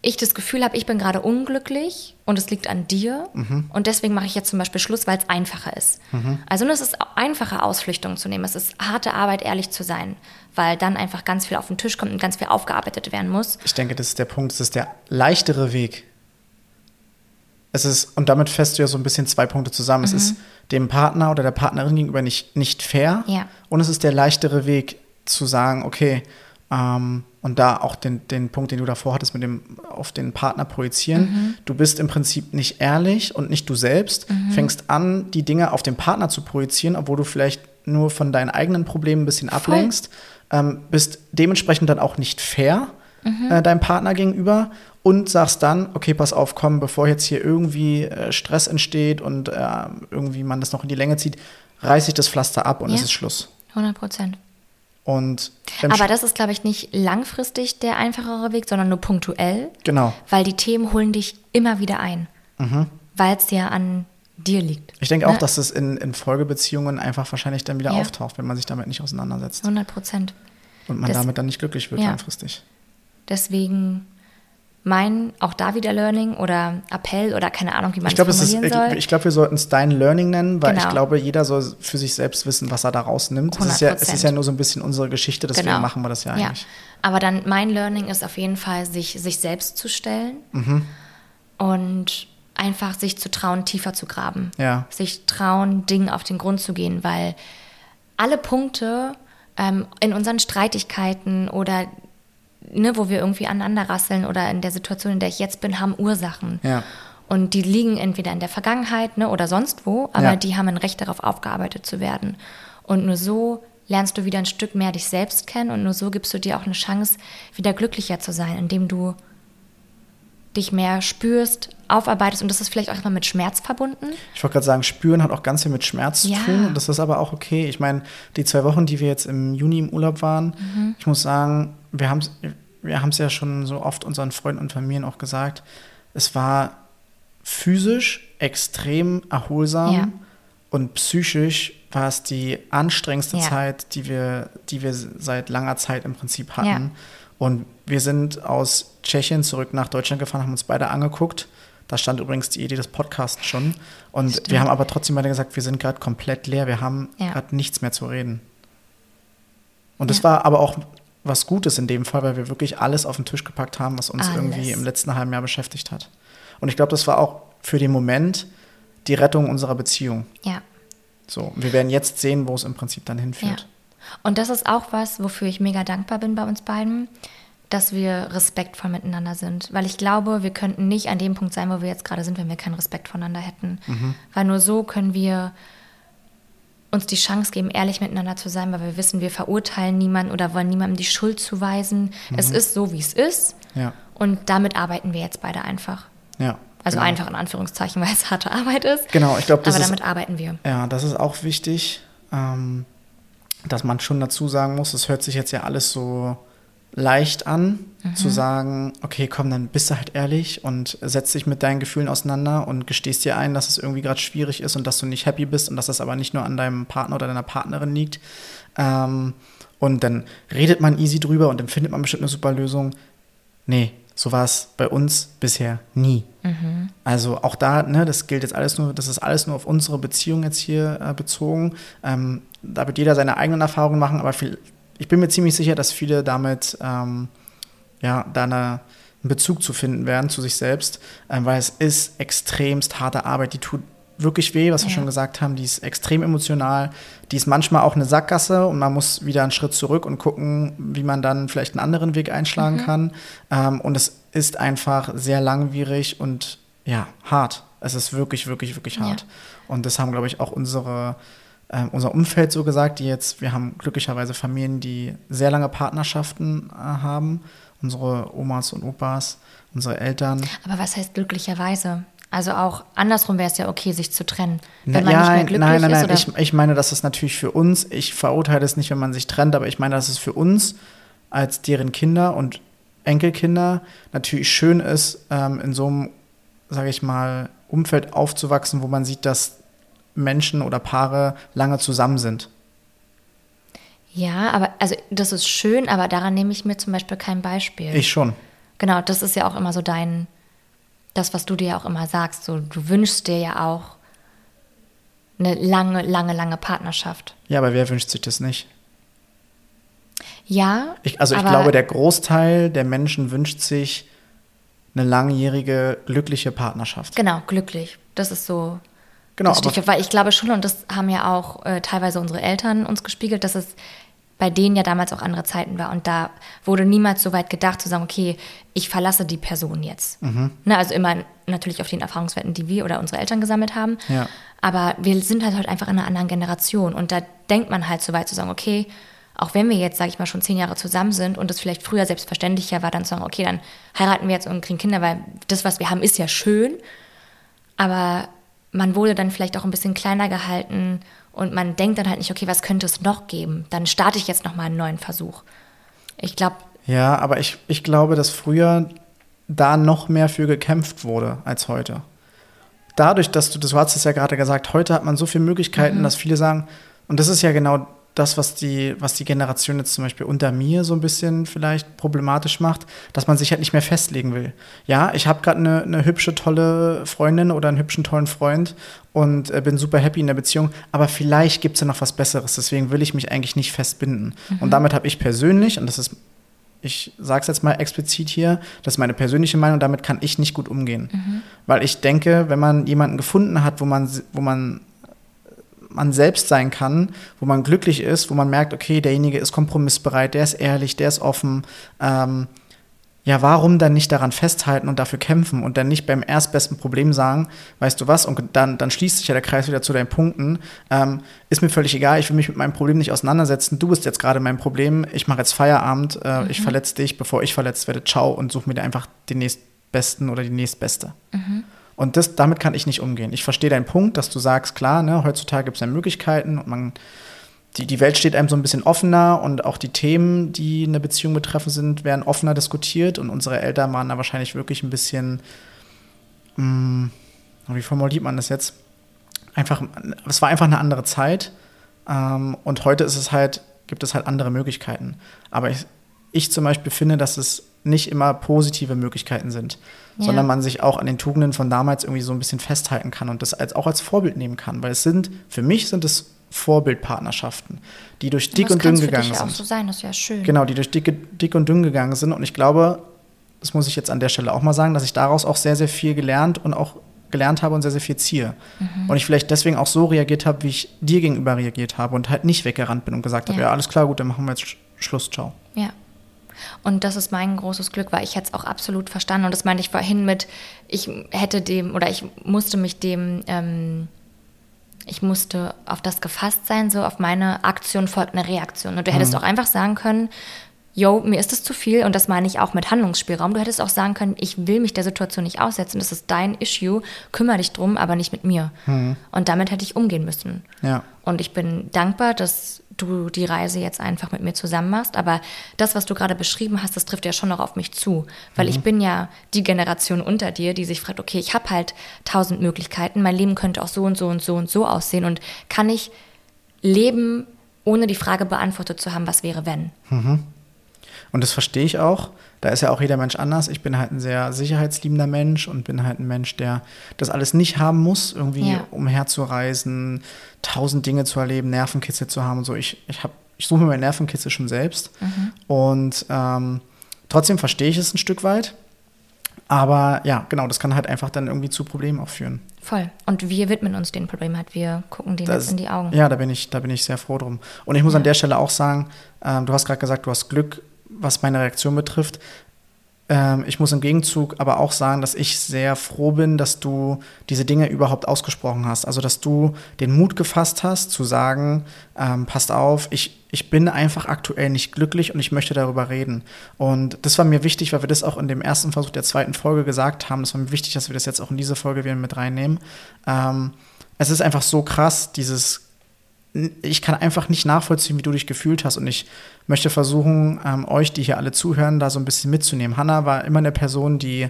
ich das Gefühl habe, ich bin gerade unglücklich und es liegt an dir. Mhm. Und deswegen mache ich jetzt zum Beispiel Schluss, weil es einfacher ist. Also nur es ist einfacher, Ausflüchtungen zu nehmen. Es ist harte Arbeit, ehrlich zu sein, weil dann einfach ganz viel auf den Tisch kommt und ganz viel aufgearbeitet werden muss. Ich denke, das ist der Punkt, das ist der leichtere Weg. Es ist, und damit fässt du ja so ein bisschen zwei Punkte zusammen. Es ist dem Partner oder der Partnerin gegenüber nicht, nicht fair. Ja. Und es ist der leichtere Weg zu sagen, okay, ähm, und da auch den, den Punkt, den du davor hattest, mit dem auf den Partner projizieren. Du bist im Prinzip nicht ehrlich und nicht du selbst, fängst an, die Dinge auf den Partner zu projizieren, obwohl du vielleicht nur von deinen eigenen Problemen ein bisschen ablenkst, ähm, bist dementsprechend dann auch nicht fair äh, deinem Partner gegenüber und sagst dann, okay, pass auf, komm, bevor jetzt hier irgendwie äh, Stress entsteht und äh, irgendwie man das noch in die Länge zieht, reiß ich das Pflaster ab und Ja. es ist Schluss. 100 Prozent. Und Aber das ist, glaube ich, nicht langfristig der einfachere Weg, sondern nur punktuell, genau. weil die Themen holen dich immer wieder ein, weil es ja an dir liegt. Ich denke auch, Ne? dass es in, in Folgebeziehungen einfach wahrscheinlich dann wieder Ja. auftaucht, wenn man sich damit nicht auseinandersetzt 100 Prozent. und man Das- damit dann nicht glücklich wird Ja. langfristig. Deswegen mein, auch da wieder Learning oder Appell oder keine Ahnung, wie man Ich glaube, es ist, ich, soll. ich glaube, wir sollten es dein Learning nennen, weil ich Genau. glaube, jeder soll für sich selbst wissen, was er da rausnimmt. Es ist, ja, es ist 100%. ja nur so ein bisschen unsere Geschichte, deswegen Genau. machen wir das ja eigentlich. Aber dann mein Learning ist auf jeden Fall, sich, sich selbst zu stellen Mhm. und einfach sich zu trauen, tiefer zu graben. Ja. Sich trauen, Dingen auf den Grund zu gehen, weil alle Punkte ähm, in unseren Streitigkeiten oder ne, wo wir irgendwie aneinander rasseln oder in der Situation, in der ich jetzt bin, haben Ursachen. Ja. Und die liegen entweder in der Vergangenheit ne, oder sonst wo, aber Ja. die haben ein Recht darauf, aufgearbeitet zu werden. Und nur so lernst du wieder ein Stück mehr dich selbst kennen und nur so gibst du dir auch eine Chance, wieder glücklicher zu sein, indem du dich mehr spürst, aufarbeitest. Und das ist vielleicht auch immer mit Schmerz verbunden. Ich wollte gerade sagen, spüren hat auch ganz viel mit Schmerz Ja. zu tun. Das ist aber auch okay. Ich meine, die zwei Wochen, die wir jetzt im Juni im Urlaub waren, Mhm. ich muss sagen, wir haben wir haben es ja schon so oft unseren Freunden und Familien auch gesagt, es war physisch extrem erholsam Ja. und psychisch war es die anstrengendste Ja. Zeit, die wir, die wir seit langer Zeit im Prinzip hatten. Ja. Und wir sind aus Tschechien zurück nach Deutschland gefahren, haben uns beide angeguckt. Da stand übrigens die Idee des Podcasts schon. Und Stimmt. wir haben aber trotzdem beide gesagt, wir sind gerade komplett leer. Wir haben Ja. gerade nichts mehr zu reden. Und das Ja. war aber auch was Gutes in dem Fall, weil wir wirklich alles auf den Tisch gepackt haben, was uns Alles. irgendwie im letzten halben Jahr beschäftigt hat. Und ich glaube, das war auch für den Moment die Rettung unserer Beziehung. Ja. So, wir werden jetzt sehen, wo es im Prinzip dann Ja. hinführt. Und das ist auch was, wofür ich mega dankbar bin bei uns beiden, dass wir respektvoll miteinander sind. Weil ich glaube, wir könnten nicht an dem Punkt sein, wo wir jetzt gerade sind, wenn wir keinen Respekt voneinander hätten. Weil nur so können wir uns die Chance geben, ehrlich miteinander zu sein, weil wir wissen, wir verurteilen niemanden oder wollen niemandem die Schuld zuweisen. Es ist so, wie es ist. Ja, Und damit arbeiten wir jetzt beide einfach. ja. Also genau. einfach in Anführungszeichen, weil es harte Arbeit ist. Genau, ich glaube, das Aber ist damit arbeiten wir. Ja, das ist auch wichtig, ähm, dass man schon dazu sagen muss, es hört sich jetzt ja alles so leicht an, zu sagen, okay, komm, dann bist du halt ehrlich und setz dich mit deinen Gefühlen auseinander und gestehst dir ein, dass es irgendwie gerade schwierig ist und dass du nicht happy bist und dass das aber nicht nur an deinem Partner oder deiner Partnerin liegt. Ähm, und dann redet man easy drüber und dann findet man bestimmt eine super Lösung. Nee, so war es bei uns bisher nie. Also auch da, ne, das gilt jetzt alles nur, das ist alles nur auf unsere Beziehung jetzt hier äh, bezogen. Ähm, da wird jeder seine eigenen Erfahrungen machen, aber viel, ich bin mir ziemlich sicher, dass viele damit ähm, ja, da eine, einen Bezug zu finden werden zu sich selbst, ähm, weil es ist extremst harte Arbeit, die tut wirklich weh, was wir Ja. schon gesagt haben, die ist extrem emotional, die ist manchmal auch eine Sackgasse und man muss wieder einen Schritt zurück und gucken, wie man dann vielleicht einen anderen Weg einschlagen kann. Ähm, und es ist einfach sehr langwierig und ja, hart. Es ist wirklich, wirklich, wirklich Ja. hart. Und das haben, glaube ich, auch unsere, ähm, unser Umfeld so gesagt, die jetzt, wir haben glücklicherweise Familien, die sehr lange Partnerschaften äh, haben. Unsere Omas und Opas, unsere Eltern. Aber was heißt glücklicherweise? Also auch andersrum wäre es ja okay, sich zu trennen. Na, Wenn man nicht mehr glücklich nein, nein, ist nein. Ich, ich meine, dass es natürlich für uns, ich verurteile es nicht, wenn man sich trennt, aber ich meine, dass es für uns als deren Kinder und Enkelkinder natürlich schön ist, ähm, in so einem, sage ich mal, Umfeld aufzuwachsen, wo man sieht, dass Menschen oder Paare lange zusammen sind. Ja, aber also das ist schön, aber daran nehme ich mir zum Beispiel kein Beispiel. Ich schon. Genau, das ist ja auch immer so dein, das, was du dir ja auch immer sagst. So, du wünschst dir ja auch eine lange, lange, lange Partnerschaft. Ja, aber wer wünscht sich das nicht? Ja. Ich, also ich glaube, der Großteil der Menschen wünscht sich eine langjährige, glückliche Partnerschaft. Genau, glücklich. Das ist so Genau, Stichwort, weil ich glaube schon, und das haben ja auch äh, teilweise unsere Eltern uns gespiegelt, dass es bei denen ja damals auch andere Zeiten war. Und da wurde niemals so weit gedacht zu sagen, okay, ich verlasse die Person jetzt. Mhm. Ne, also immer natürlich auf den Erfahrungswerten, die wir oder unsere Eltern gesammelt haben. Ja. Aber wir sind halt, halt einfach in einer anderen Generation. Und da denkt man halt so weit zu sagen, okay, auch wenn wir jetzt, sage ich mal, schon zehn Jahre zusammen sind und es vielleicht früher selbstverständlicher war, dann zu sagen, okay, dann heiraten wir jetzt und kriegen Kinder, weil das, was wir haben, ist ja schön. Aber man wurde dann vielleicht auch ein bisschen kleiner gehalten und man denkt dann halt nicht, okay, was könnte es noch geben? Dann starte ich jetzt nochmal einen neuen Versuch. Ich glaube, Ja, aber ich, ich glaube, dass früher da noch mehr für gekämpft wurde als heute. Dadurch, dass du, du hast es ja gerade gesagt, heute hat man so viele Möglichkeiten, dass viele sagen, und das ist ja genau das, was die, was die Generation jetzt zum Beispiel unter mir so ein bisschen vielleicht problematisch macht, dass man sich halt nicht mehr festlegen will. Ja, ich habe gerade eine, eine hübsche, tolle Freundin oder einen hübschen, tollen Freund und äh, bin super happy in der Beziehung, aber vielleicht gibt es ja noch was Besseres, deswegen will ich mich eigentlich nicht festbinden. Und damit habe ich persönlich, und das ist ich sage es jetzt mal explizit hier, das ist meine persönliche Meinung, damit kann ich nicht gut umgehen. Weil ich denke, wenn man jemanden gefunden hat, wo man, wo man, man selbst sein kann, wo man glücklich ist, wo man merkt, okay, derjenige ist kompromissbereit, der ist ehrlich, der ist offen, ähm, ja, warum dann nicht daran festhalten und dafür kämpfen und dann nicht beim erstbesten Problem sagen, weißt du was, und dann, dann schließt sich ja der Kreis wieder zu deinen Punkten, ähm, ist mir völlig egal, ich will mich mit meinem Problem nicht auseinandersetzen, du bist jetzt gerade mein Problem, ich mache jetzt Feierabend, äh, ich verletze dich, bevor ich verletzt werde, ciao und suche mir einfach den nächstbesten oder die nächstbeste. Und das, damit kann ich nicht umgehen. Ich verstehe deinen Punkt, dass du sagst, klar, ne, heutzutage gibt es ja Möglichkeiten und man die, die Welt steht einem so ein bisschen offener und auch die Themen, die eine Beziehung betreffen sind, werden offener diskutiert und unsere Eltern waren da wahrscheinlich wirklich ein bisschen, mh, hm, wie formuliert man das jetzt? Einfach, es war einfach eine andere Zeit ähm, und heute ist es halt, gibt es halt andere Möglichkeiten. Aber ich, ich zum Beispiel finde, dass es nicht immer positive Möglichkeiten sind, ja. sondern man sich auch an den Tugenden von damals irgendwie so ein bisschen festhalten kann und das als, auch als Vorbild nehmen kann. Weil es sind, für mich sind es Vorbildpartnerschaften, die durch dick und dünn gegangen sind. Das kann auch so sein, das wäre schön. Genau, die durch dick, dick und dünn gegangen sind. Und ich glaube, das muss ich jetzt an der Stelle auch mal sagen, dass ich daraus auch sehr, sehr viel gelernt und auch gelernt habe und sehr, sehr viel ziehe. Mhm. Und ich vielleicht deswegen auch so reagiert habe, wie ich dir gegenüber reagiert habe und halt nicht weggerannt bin und gesagt ja. habe, ja, alles klar, gut, dann machen wir jetzt Schluss, ciao. Ja. Und das ist mein großes Glück, weil ich hätte es auch absolut verstanden. Und das meinte ich vorhin mit, ich hätte dem oder ich musste mich dem ähm, ich musste auf das gefasst sein, so auf meine Aktion folgt eine Reaktion. Und du hättest mhm. auch einfach sagen können, yo, mir ist es zu viel und das meine ich auch mit Handlungsspielraum. Du hättest auch sagen können, ich will mich der Situation nicht aussetzen, das ist dein Issue, kümmere dich drum, aber nicht mit mir. Mhm. Und damit hätte ich umgehen müssen. Ja. Und ich bin dankbar, dass du die Reise jetzt einfach mit mir zusammen machst. Aber das, was du gerade beschrieben hast, das trifft ja schon noch auf mich zu. Weil mhm. ich bin ja die Generation unter dir, die sich fragt, okay, ich habe halt tausend Möglichkeiten, mein Leben könnte auch so und so und so und so aussehen. Und kann ich leben, ohne die Frage beantwortet zu haben, was wäre, wenn? Mhm. Und das verstehe ich auch. Da ist ja auch jeder Mensch anders. Ich bin halt ein sehr sicherheitsliebender Mensch und bin halt ein Mensch, der das alles nicht haben muss, irgendwie ja. umherzureisen, tausend Dinge zu erleben, Nervenkitzel zu haben und so. Ich, ich, ich suche mir mein Nervenkitzel schon selbst. Mhm. Und ähm, trotzdem verstehe ich es ein Stück weit. Aber ja, genau, das kann halt einfach dann irgendwie zu Problemen auch führen. Voll. Und wir widmen uns den Problemen halt. Wir gucken denen das, jetzt in die Augen. Ja, da bin ich, da bin ich sehr froh drum. Und ich muss ja. an der Stelle auch sagen, ähm, du hast gerade gesagt, du hast Glück was meine Reaktion betrifft. Ähm, ich muss im Gegenzug aber auch sagen, dass ich sehr froh bin, dass du diese Dinge überhaupt ausgesprochen hast. Also, dass du den Mut gefasst hast, zu sagen, ähm, passt auf, ich, ich bin einfach aktuell nicht glücklich und ich möchte darüber reden. Und das war mir wichtig, weil wir das auch in dem ersten Versuch der zweiten Folge gesagt haben. Das war mir wichtig, dass wir das jetzt auch in diese Folge wieder mit reinnehmen. Ähm, es ist einfach so krass, dieses ich kann einfach nicht nachvollziehen, wie du dich gefühlt hast. Und ich möchte versuchen, ähm, euch, die hier alle zuhören, da so ein bisschen mitzunehmen. Hanna war immer eine Person, die,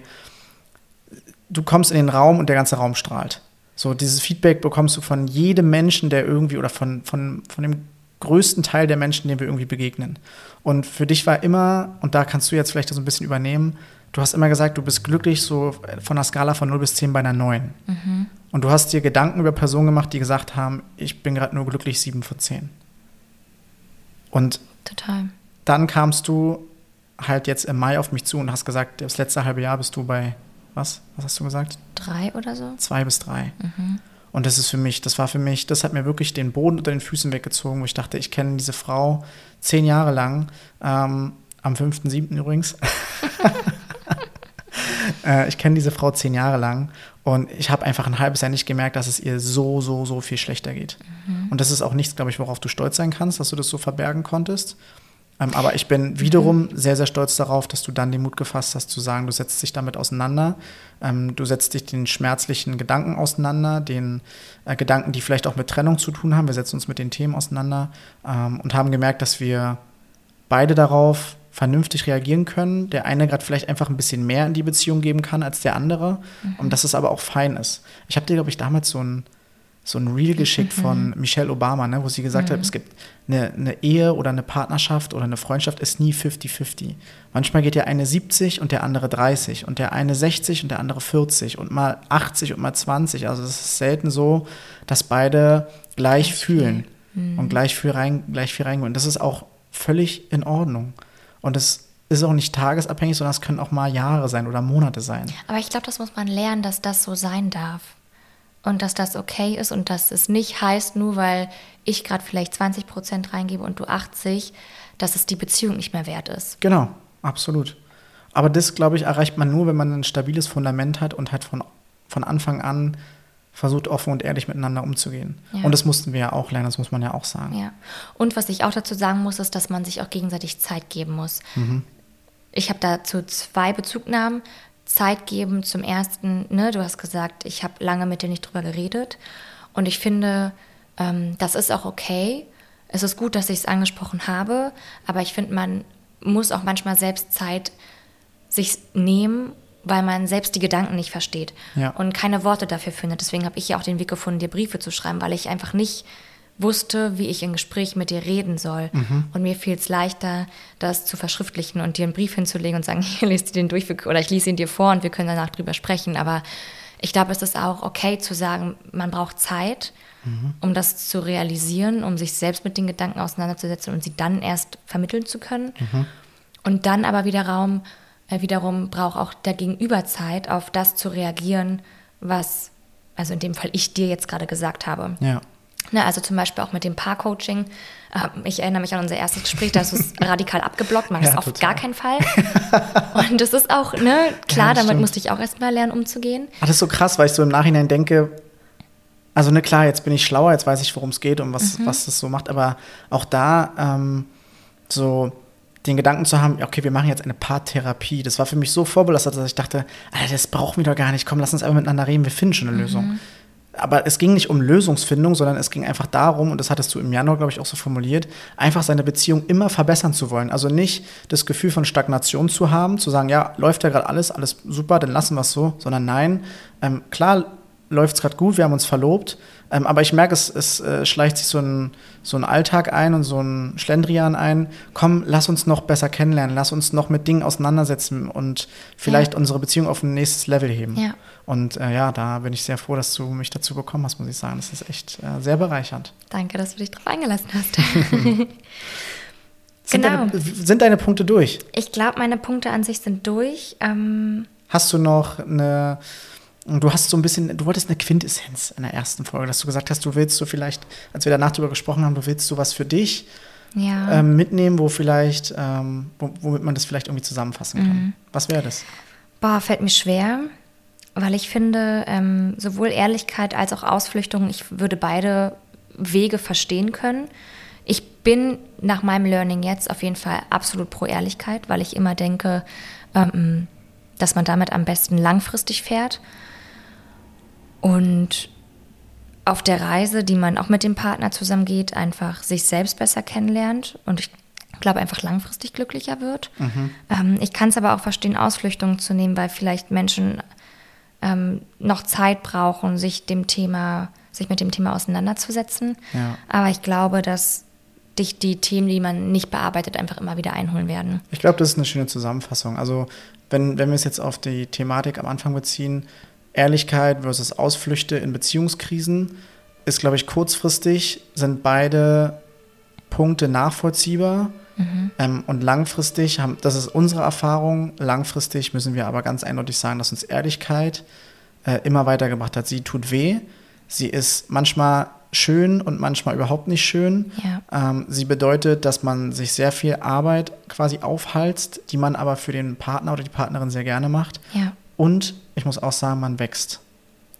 du kommst in den Raum und der ganze Raum strahlt. So, dieses Feedback bekommst du von jedem Menschen, der irgendwie, oder von, von, von dem größten Teil der Menschen, denen wir irgendwie begegnen. Und für dich war immer, und da kannst du jetzt vielleicht so ein bisschen übernehmen, du hast immer gesagt, du bist glücklich so von einer Skala von 0 bis 10 bei einer 9. Mhm. Und du hast dir Gedanken über Personen gemacht, die gesagt haben, ich bin gerade nur glücklich 7 von 10. Und Total. dann kamst du halt jetzt im Mai auf mich zu und hast gesagt, das letzte halbe Jahr bist du bei, was? Was hast du gesagt? Drei oder so? Zwei bis drei. Mhm. Und das ist für mich, das war für mich, das hat mir wirklich den Boden unter den Füßen weggezogen, wo ich dachte, ich kenne diese Frau zehn Jahre lang, ähm, am 5.7. übrigens. äh, ich kenne diese Frau zehn Jahre lang und ich habe einfach ein halbes Jahr nicht gemerkt, dass es ihr so, so, so viel schlechter geht. Mhm. Und das ist auch nichts, glaube ich, worauf du stolz sein kannst, dass du das so verbergen konntest. Ähm, aber ich bin wiederum mhm. sehr, sehr stolz darauf, dass du dann den Mut gefasst hast, zu sagen, du setzt dich damit auseinander. Ähm, du setzt dich den schmerzlichen Gedanken auseinander, den äh, Gedanken, die vielleicht auch mit Trennung zu tun haben. Wir setzen uns mit den Themen auseinander ähm, und haben gemerkt, dass wir beide darauf vernünftig reagieren können. Der eine gerade vielleicht einfach ein bisschen mehr in die Beziehung geben kann als der andere. Mhm. Und dass es aber auch fein ist. Ich habe dir, glaube ich, damals so ein, so ein Reel geschickt mhm. von Michelle Obama, ne, wo sie gesagt mhm. hat, es gibt eine, eine, Ehe oder eine Partnerschaft oder eine Freundschaft ist nie 50-50. Manchmal geht der eine 70 und der andere 30 und der eine 60 und der andere 40 und mal 80 und mal 20. Also es ist selten so, dass beide gleich fühlen und mhm. gleich viel, rein, gleich viel reingehen. Und das ist auch völlig in Ordnung. Und es ist auch nicht tagesabhängig, sondern es können auch mal Jahre sein oder Monate sein. Aber ich glaube, das muss man lernen, dass das so sein darf. Und dass das okay ist und dass es nicht heißt, nur weil ich gerade vielleicht 20 Prozent reingebe und du 80, dass es die Beziehung nicht mehr wert ist. Genau, absolut. Aber das, glaube ich, erreicht man nur, wenn man ein stabiles Fundament hat und halt von, von Anfang an versucht, offen und ehrlich miteinander umzugehen. Ja. Und das mussten wir ja auch lernen, das muss man ja auch sagen. Ja. Und was ich auch dazu sagen muss, ist, dass man sich auch gegenseitig Zeit geben muss. Mhm. Ich habe dazu zwei Bezugnahmen. Zeit geben zum ersten, ne, du hast gesagt, ich habe lange mit dir nicht drüber geredet. Und ich finde, ähm, das ist auch okay. es ist gut, dass ich es angesprochen habe, aber ich finde, man muss auch manchmal selbst Zeit sich nehmen, weil man selbst die Gedanken nicht versteht Ja. und keine Worte dafür findet. Deswegen habe ich ja auch den Weg gefunden, dir Briefe zu schreiben, weil ich einfach nicht wusste, wie ich im Gespräch mit dir reden soll. Und mir fiel es leichter, das zu verschriftlichen und dir einen Brief hinzulegen und sagen, hier liest du den durch oder ich lese ihn dir vor und wir können danach drüber sprechen. Aber ich glaube, es ist auch okay zu sagen, man braucht Zeit, um das zu realisieren, um sich selbst mit den Gedanken auseinanderzusetzen und sie dann erst vermitteln zu können. Und dann aber wieder Raum, wiederum braucht auch der Gegenüber Zeit, auf das zu reagieren, was, also in dem Fall ich dir jetzt gerade gesagt habe. Ja. Ne, also zum Beispiel auch mit dem Paarcoaching. Äh, ich erinnere mich an unser erstes Gespräch, da hast du es radikal abgeblockt, mach Ja, auf total. gar keinen Fall. Und das ist auch, ne, klar, Ja, damit stimmt. musste ich auch erstmal lernen, umzugehen. Ah, das ist so krass, weil ich so im Nachhinein denke, also ne, klar, jetzt bin ich schlauer, jetzt weiß ich, worum es geht und was, Mhm. was das so macht, aber auch da ähm, so den Gedanken zu haben, okay, wir machen jetzt eine Paartherapie, das war für mich so vorbelastet, dass ich dachte, Alter, das brauchen wir doch gar nicht, komm, lass uns einfach miteinander reden, wir finden schon eine Lösung. Aber es ging nicht um Lösungsfindung, sondern es ging einfach darum, und das hattest du im Januar, glaube ich, auch so formuliert, einfach seine Beziehung immer verbessern zu wollen. Also nicht das Gefühl von Stagnation zu haben, zu sagen, ja, läuft ja gerade alles, alles super, dann lassen wir es so, sondern nein, ähm, klar läuft es gerade gut, wir haben uns verlobt, ähm, aber ich merke, es, es äh, schleicht sich so ein, so ein Alltag ein und so ein Schlendrian ein. Komm, lass uns noch besser kennenlernen, lass uns noch mit Dingen auseinandersetzen und vielleicht Ja. unsere Beziehung auf ein nächstes Level heben. Ja. Und äh, ja, da bin ich sehr froh, dass du mich dazu bekommen hast, muss ich sagen. Das ist echt äh, sehr bereichernd. Danke, dass du dich darauf eingelassen hast. Sind, Genau. deine, sind deine Punkte durch? Ich glaube, meine Punkte an sich sind durch. Ähm, Hast du noch eine, du hast so ein bisschen, du wolltest eine Quintessenz in der ersten Folge, dass du gesagt hast, du willst so vielleicht, als wir danach darüber gesprochen haben, du willst so was für dich ja. ähm, mitnehmen, wo vielleicht, ähm, wo, womit man das vielleicht irgendwie zusammenfassen kann. Mhm. Was wäre das? Boah, fällt mir schwer, weil ich finde, ähm, sowohl Ehrlichkeit als auch Ausflüchtung, ich würde beide Wege verstehen können. Ich bin nach meinem Learning jetzt auf jeden Fall absolut pro Ehrlichkeit, weil ich immer denke, ähm, dass man damit am besten langfristig fährt. Und auf der Reise, die man auch mit dem Partner zusammengeht, einfach sich selbst besser kennenlernt und ich glaube einfach langfristig glücklicher wird. Ähm, ich kann es aber auch verstehen, Ausflüchtungen zu nehmen, weil vielleicht Menschen ähm, noch Zeit brauchen, sich dem Thema, sich mit dem Thema auseinanderzusetzen. Ja. Aber ich glaube, dass dich die Themen, die man nicht bearbeitet, einfach immer wieder einholen werden. Ich glaube, das ist eine schöne Zusammenfassung. Also, wenn, wenn wir es jetzt auf die Thematik am Anfang beziehen, Ehrlichkeit versus Ausflüchte in Beziehungskrisen, ist, glaube ich, kurzfristig sind beide Punkte nachvollziehbar. Ähm, und langfristig, haben, das ist unsere Erfahrung, langfristig müssen wir aber ganz eindeutig sagen, dass uns Ehrlichkeit äh, immer weitergebracht hat. Sie tut weh, sie ist manchmal schön und manchmal überhaupt nicht schön. Ja. Ähm, sie bedeutet, dass man sich sehr viel Arbeit quasi aufhalst, die man aber für den Partner oder die Partnerin sehr gerne macht. Ja, Und ich muss auch sagen, man wächst.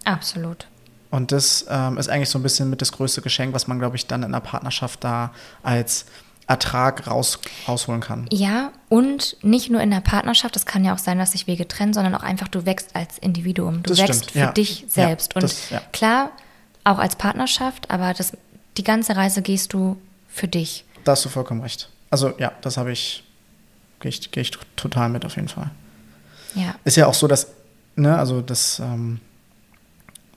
absolut. Und das ähm, ist eigentlich so ein bisschen mit das größte Geschenk, was man, glaube ich, dann in einer Partnerschaft da als Ertrag raus, rausholen kann. Ja, und nicht nur in der Partnerschaft, es kann ja auch sein, dass sich Wege trennen, sondern auch einfach, du wächst als Individuum. Du Das wächst stimmt, für ja. dich Ja, selbst. und das- ja. klar, auch als Partnerschaft, aber das, die ganze Reise gehst du für dich. Da hast du vollkommen recht. Also ja, das habe ich, gehe ich, geh ich total mit auf jeden Fall. Ja, Ist ja auch so, dass, ne, also das, ähm,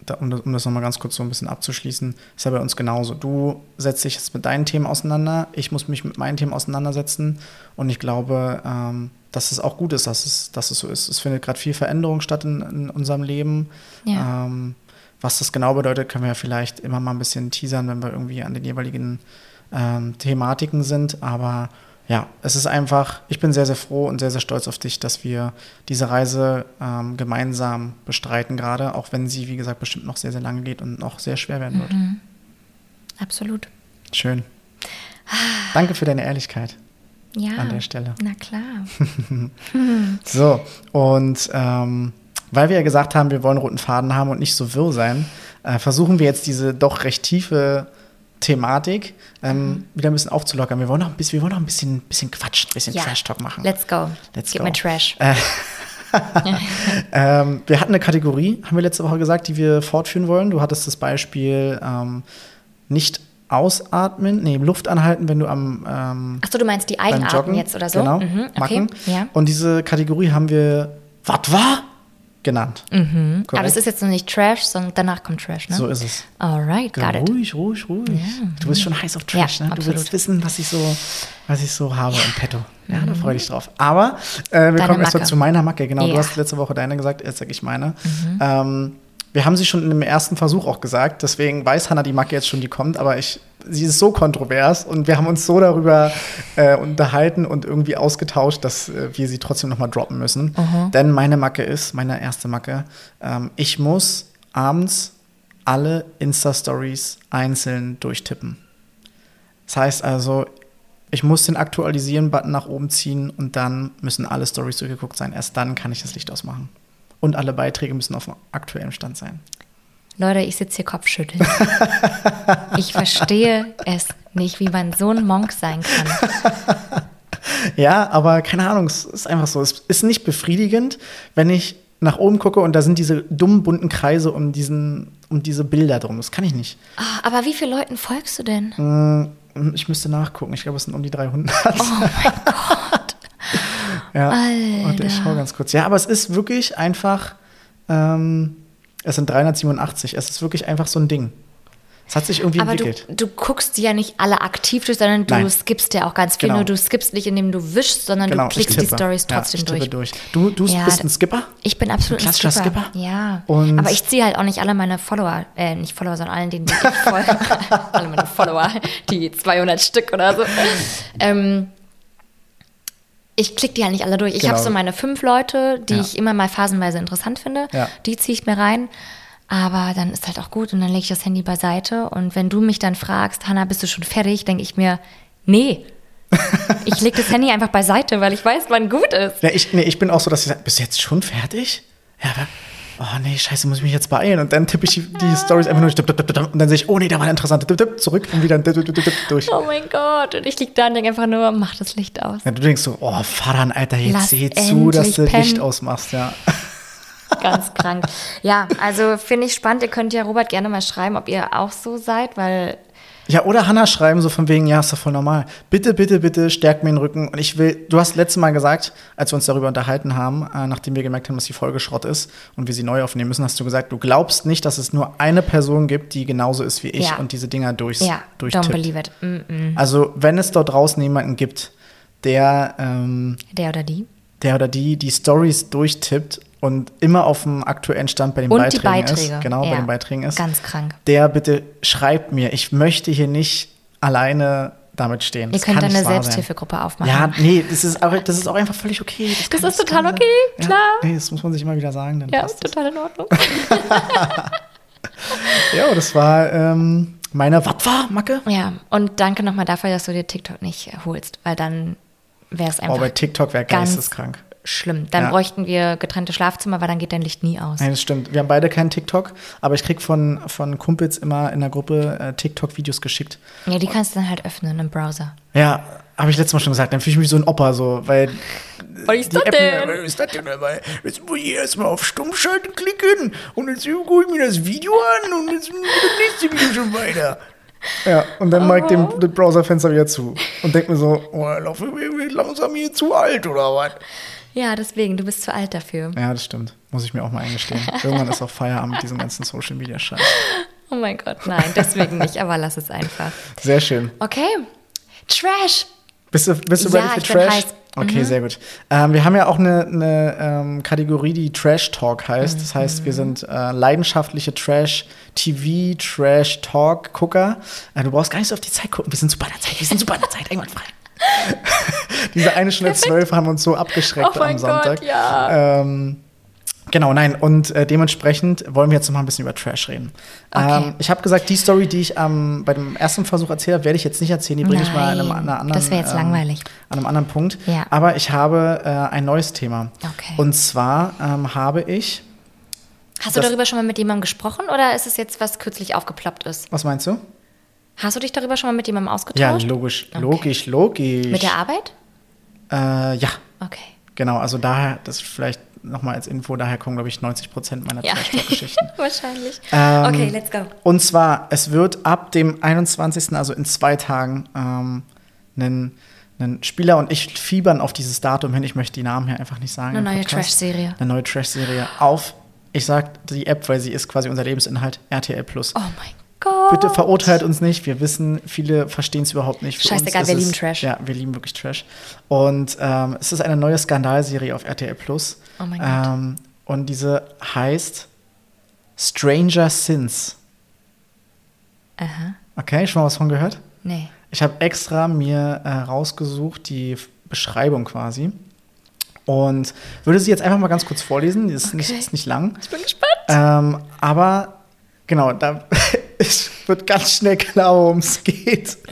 da, um das, um das nochmal ganz kurz so ein bisschen abzuschließen, ist ja bei uns genauso. Du setzt dich jetzt mit deinen Themen auseinander, ich muss mich mit meinen Themen auseinandersetzen und ich glaube, ähm, dass es auch gut ist, dass es, dass es so ist. Es findet gerade viel Veränderung statt in, in unserem Leben. Ja. Ähm, was das genau bedeutet, können wir ja vielleicht immer mal ein bisschen teasern, wenn wir irgendwie an den jeweiligen ähm, Thematiken sind. Aber ja, es ist einfach, ich bin sehr, sehr froh und sehr, sehr stolz auf dich, dass wir diese Reise ähm, gemeinsam bestreiten gerade, auch wenn sie, wie gesagt, bestimmt noch sehr, sehr lange geht und noch sehr schwer werden wird. absolut. Schön. Danke für deine Ehrlichkeit Ja. an der Stelle. Na klar. So, und ähm, weil wir ja gesagt haben, wir wollen roten Faden haben und nicht so wirr sein, äh, versuchen wir jetzt diese doch recht tiefe Thematik ähm, wieder ein bisschen aufzulockern. Wir wollen noch ein bisschen, wir wollen noch ein bisschen, bisschen quatschen, ein bisschen Ja. Trash-Talk machen. Let's go. Let's Gib go. mir Trash. Ähm, wir hatten eine Kategorie, haben wir letzte Woche gesagt, die wir fortführen wollen. Du hattest das Beispiel ähm, nicht Ausatmen, nee, Luft anhalten, wenn du am ähm, Achso, du meinst die Joggen, jetzt oder so? genau, Mhm, okay. Macken. Ja. Und diese Kategorie haben wir Was war? Genannt. Mhm. Aber es ist jetzt noch nicht Trash, sondern danach kommt Trash, ne? So ist es. Alright, got Genau, it. ruhig, ruhig, ruhig. Du bist schon heiß auf Trash, Ja, ne? Du absolut. willst wissen, was ich so, was ich so habe im Petto. Ja, da freue ich dich drauf. Aber äh, wir Mhm. Deine kommen erst mal Macke. zu meiner Macke. Genau, du Ja. hast letzte Woche deine gesagt, jetzt sage ich meine. Mhm. Ähm, wir haben sie schon in dem ersten Versuch auch gesagt, deswegen weiß Hannah die Macke jetzt schon, die kommt, aber ich, sie ist so kontrovers und wir haben uns so darüber äh, unterhalten und irgendwie ausgetauscht, dass äh, wir sie trotzdem nochmal droppen müssen. Mhm. Denn meine Macke ist, meine erste Macke, ähm, ich muss abends alle Insta-Stories einzeln durchtippen. Das heißt also, ich muss den Aktualisieren-Button nach oben ziehen und dann müssen alle Stories durchgeguckt sein. Erst dann kann ich das Licht ausmachen. Und alle Beiträge müssen auf dem aktuellen Stand sein. Leute, ich sitze hier Kopfschütteln. ich verstehe es nicht, wie man so ein Monk sein kann. Ja, aber keine Ahnung, es ist einfach so. Es ist nicht befriedigend, wenn ich nach oben gucke und da sind diese dummen bunten Kreise um, diesen, um diese Bilder drum. Das kann ich nicht. Ah, aber wie vielen Leuten folgst du denn? Mm, Ich müsste nachgucken. Ich glaube, es sind um die 300. Oh mein Gott. Ja, Alter. und ich schau ganz kurz. Ja, aber es ist wirklich einfach, ähm, es sind 387. Es ist wirklich einfach so ein Ding. Es hat sich irgendwie Aber du, entwickelt. du guckst die ja nicht alle aktiv durch, sondern du Nein. skippst ja auch ganz viel. Genau. Nur du skippst nicht, indem du wischst, sondern du Genau, ich klickst die. Stories Ja, trotzdem tippe durch. durch. Du, du Ja, bist ein Skipper? Ich bin absolut Ein ein Skipper. Skipper? Ja. Und- Aber ich ziehe halt auch nicht alle meine Follower, äh, nicht Follower, sondern allen, denen ich folge. alle meine Follower, die 200 Stück oder so. Ähm, ich klicke die halt nicht alle durch. Ich Genau. habe so meine fünf Leute, die Ja. ich immer mal phasenweise interessant finde. Ja. Die ziehe ich mir rein. Aber dann ist halt auch gut und dann lege ich das Handy beiseite. Und wenn du mich dann fragst, Hanna, bist du schon fertig, denke ich mir, nee. ich lege das Handy einfach beiseite, weil ich weiß, wann gut ist. Ja, ich, nee, ich bin auch so, dass ich sage, bist du jetzt schon fertig? Ja, aber, oh nee, scheiße, muss ich mich jetzt beeilen. Und dann tippe ich die, die Stories einfach nur durch. Und dann sehe ich, oh nee, da war eine interessante. Zurück und wieder durch. Oh mein Gott. Und ich liege da und denke einfach nur, mach das Licht aus. Ja, du denkst so, oh, Faran, Alter, jetzt Lass seh zu, dass du endlich Licht pennen. ausmachst, ja. Ganz krank. Ja, also finde ich spannend. Ihr könnt ja Robert gerne mal schreiben, ob ihr auch so seid, weil Ja, oder Hannah schreiben so von wegen, ja, ist doch voll normal. Bitte, bitte, bitte, stärkt mir den Rücken. Und ich will, du hast letztes Mal gesagt, als wir uns darüber unterhalten haben, äh, nachdem wir gemerkt haben, dass die Folge Schrott ist und wir sie neu aufnehmen müssen, hast du gesagt, du glaubst nicht, dass es nur eine Person gibt, die genauso ist wie ich Ja. und diese Dinger durchs, ja, don't durchtippt. believe it. Mm -mm. Also, wenn es dort draußen jemanden gibt, der, ähm, Der oder die. der oder die die Stories durchtippt und immer auf dem aktuellen Stand bei den Und die Beiträgen Beiträge. ist, genau, ja. bei den Beiträgen ist, Ganz krank. der bitte schreibt mir. Ich möchte hier nicht alleine damit stehen. Ihr Das könnt eine sein. Selbsthilfegruppe aufmachen. Ja, nee, das ist, auch, das ist auch einfach völlig okay. Das kann- ist total kann- okay, ja, klar. Nee, das muss man sich immer wieder sagen. Dann Ja, das. total in Ordnung. Ja, das war ähm, meine Was war, Macke? ja, und danke nochmal dafür, dass du dir TikTok nicht holst, weil dann wäre es Oh, einfach bei TikTok wäre geisteskrank. Schlimm. Dann Ja. bräuchten wir getrennte Schlafzimmer, weil dann geht dein Licht nie aus. Nein, das stimmt. Wir haben beide keinen TikTok, aber ich krieg von, von Kumpels immer in der Gruppe äh, TikTok-Videos geschickt. Ja, die kannst du dann halt öffnen im Browser. Ja, habe ich letztes Mal schon gesagt. Dann fühle ich mich so ein Opa, so, weil. Was ist die das App- denn? Was ist das denn? Weil Jetzt muss ich erstmal auf Stummschalten klicken und jetzt gucke ich mir das Video an und jetzt das nächste Video schon weiter. Ja, und dann mache ich dem, das Browserfenster wieder zu und denke mir so, oh, laufe ich langsam hier zu alt oder was? Ja, deswegen, du bist zu alt dafür. Ja, das stimmt. Muss ich mir auch mal eingestehen. Irgendwann ist auch Feierabend mit diesem ganzen Social Media Scheiß. Oh mein Gott, nein, deswegen nicht, aber lass es einfach. Sehr schön. Okay, Trash. Bist du, bist du Ja, ready für Trash? heiß. Mhm. Okay, sehr gut. Ähm, wir haben ja auch eine, eine ähm, Kategorie, die Trash Talk heißt. Das heißt, Mhm. wir sind äh, leidenschaftliche Trash-TV, Trash-Talk-Gucker. Äh, du brauchst gar nicht so auf die Zeit gucken. Wir sind super in der Zeit. Wir sind super in der Zeit. Einwandfrei. Diese eine Stunde zwölf haben uns so abgeschreckt Oh am Sonntag. Gott, ja. Ähm, Genau, nein. Und äh, dementsprechend wollen wir jetzt noch mal ein bisschen über Trash reden. Okay. Ähm, ich habe gesagt, die Story, die ich ähm, bei dem ersten Versuch erzählt habe, werde ich jetzt nicht erzählen. Die bringe ich mal an einem, an anderen, das wäre jetzt ähm, langweilig. an einem anderen Punkt. Ja. Aber ich habe äh, ein neues Thema. Okay. Und zwar ähm, habe ich, Hast du darüber schon mal mit jemandem gesprochen oder ist es jetzt, was kürzlich aufgeploppt ist? was meinst du? Hast du dich darüber schon mal mit jemandem Ja, ausgetauscht? logisch, Okay. logisch, logisch. Mit der Arbeit? äh, ja, Okay. genau. Also daher, das vielleicht nochmal als Info, daher kommen, glaube ich, 90 Prozent meiner Ja. Trash-Talk-Geschichten. Wahrscheinlich. Ähm, okay, let's go. Und zwar, es wird ab dem 21., also in zwei Tagen, ähm, einen, einen Spieler und ich fiebern auf dieses Datum hin. Ich möchte die Namen hier einfach nicht sagen. Eine neue. Trash-Serie. Eine neue Trash-Serie auf, ich sag die App, weil sie ist quasi unser Lebensinhalt, RTL Plus. Oh mein Gott. Bitte verurteilt uns nicht. Wir wissen, viele verstehen es überhaupt nicht. Für Scheißegal, wir lieben es, Trash. Ja, wir lieben wirklich Trash. Und ähm, es ist eine neue Skandalserie auf RTL Plus. Oh mein ähm, Und diese heißt Stranger Sins. Aha. Okay, schon mal was von gehört? Nee. Ich habe extra mir äh, rausgesucht, die Beschreibung quasi. Und würde sie jetzt einfach mal ganz kurz vorlesen. Die ist, nicht, Okay. ist nicht lang. Ich bin gespannt. Ähm, aber genau, da es wird ganz schnell klar, worum es geht.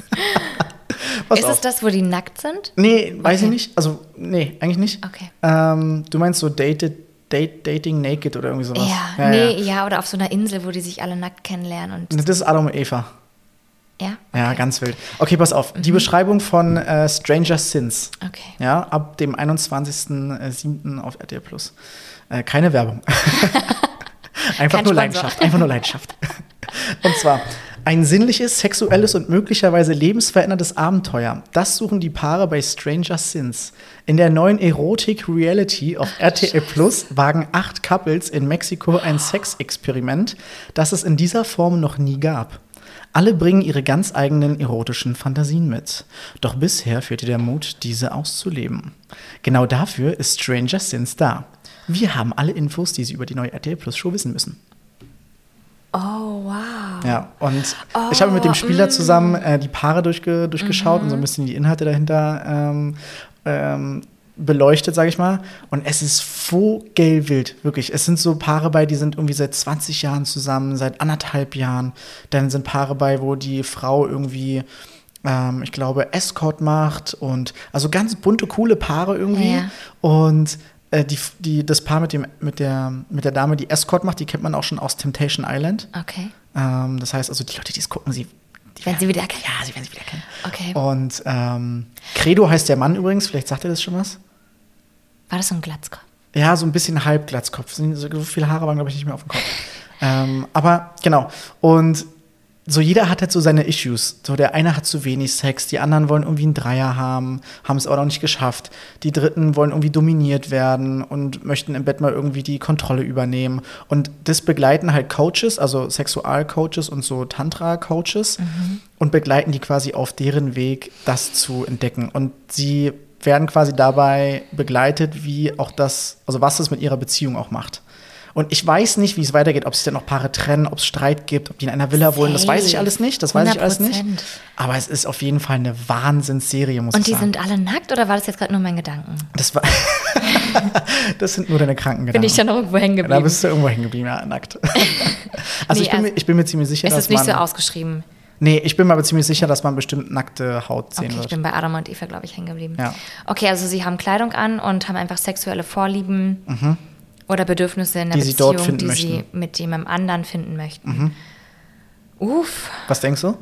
Pass ist auf. es das, wo die nackt sind? Nee, weiß Okay. ich nicht. Also, nee, eigentlich nicht. Okay. Ähm, du meinst so dated, date, Dating Naked oder irgendwie sowas? Ja, nee, ja. oder auf so einer Insel, wo die sich alle nackt kennenlernen und. Das ist Adam und Eva. Ja? Ja, ganz wild. Okay, pass auf. Die Beschreibung von äh, Stranger Sins. Okay. Ja, ab dem 21.07. auf RTL Plus. Äh, keine Werbung. einfach Kein nur Sponsor. Leidenschaft. Einfach nur Leidenschaft. und zwar ein sinnliches, sexuelles und möglicherweise lebensveränderndes Abenteuer. Das suchen die Paare bei Stranger Sins. In der neuen Erotik-Reality auf RTL Plus wagen acht Couples in Mexiko ein Sexexperiment, das es in dieser Form noch nie gab. Alle bringen ihre ganz eigenen erotischen Fantasien mit. Doch bisher fehlte der Mut, diese auszuleben. Genau dafür ist Stranger Sins da. Wir haben alle Infos, die Sie über die neue RTL Plus Show wissen müssen. Oh, wow. Ja, und ich habe mit dem mm. Spieler zusammen äh, die Paare durchge durchgeschaut und so ein bisschen die Inhalte dahinter ähm, ähm, beleuchtet, sage ich mal. Und es ist vogelwild, wirklich. Es sind so Paare bei, die sind irgendwie seit 20 Jahren zusammen, seit anderthalb Jahren. Dann sind Paare bei, wo die Frau irgendwie, ähm, ich glaube, Escort macht und also ganz bunte, coole Paare irgendwie. Ja. Und äh, die, die, das Paar mit, dem, mit, der, mit der Dame, die Escort macht, die kennt man auch schon aus Temptation Island. Okay. Ähm, das heißt also, die Leute, die es gucken, sie. Die Werden sie wieder erkennen? Ja, sie werden sie wieder kennen. Okay. Und ähm, Credo heißt der Mann übrigens, vielleicht sagt er das schon was. War das so ein Glatzkopf? Ja, so ein bisschen Halbglatzkopf. So so viele Haare waren, glaube ich, nicht mehr auf dem Kopf. ähm, aber genau. Und so jeder hat halt so seine Issues. So der eine hat zu wenig Sex, die anderen wollen irgendwie einen Dreier haben, haben es aber noch nicht geschafft. Die dritten wollen irgendwie dominiert werden und möchten im Bett mal irgendwie die Kontrolle übernehmen. Und das begleiten halt Coaches, also Sexualcoaches und so Tantra-Coaches und begleiten die quasi auf deren Weg, das zu entdecken. Und sie werden quasi dabei begleitet, wie auch das, also was das mit ihrer Beziehung auch macht. Und ich weiß nicht, wie es weitergeht, ob sich dann noch Paare trennen, ob es Streit gibt, ob die in einer Villa wohnen. Das weiß ich Safe. alles nicht. Das weiß ich alles nicht. 100%. Aber es ist auf jeden Fall eine Wahnsinnsserie, muss Und ich die sagen. sind alle nackt oder war das jetzt gerade nur mein Gedanken? das, war das sind nur deine Krankengedanken. Bin ich da noch irgendwo hängen Da geblieben? bist du irgendwo hängen geblieben, ja, nackt. also, Nee, ich, bin mir, also- ich bin mir ziemlich sicher, es dass ist nicht man. so ausgeschrieben. nee, ich bin mir aber ziemlich sicher, dass man bestimmt nackte Haut sehen Okay, ich wird. bin bei Adam und Eva, glaube ich, hängen geblieben. Ja. Okay, also sie haben Kleidung an und haben einfach sexuelle Vorlieben oder Bedürfnisse in der Mhm. Die sie Beziehung, dort finden die sie möchten. Mhm. mit jemandem anderen finden möchten. Uff, Was denkst du?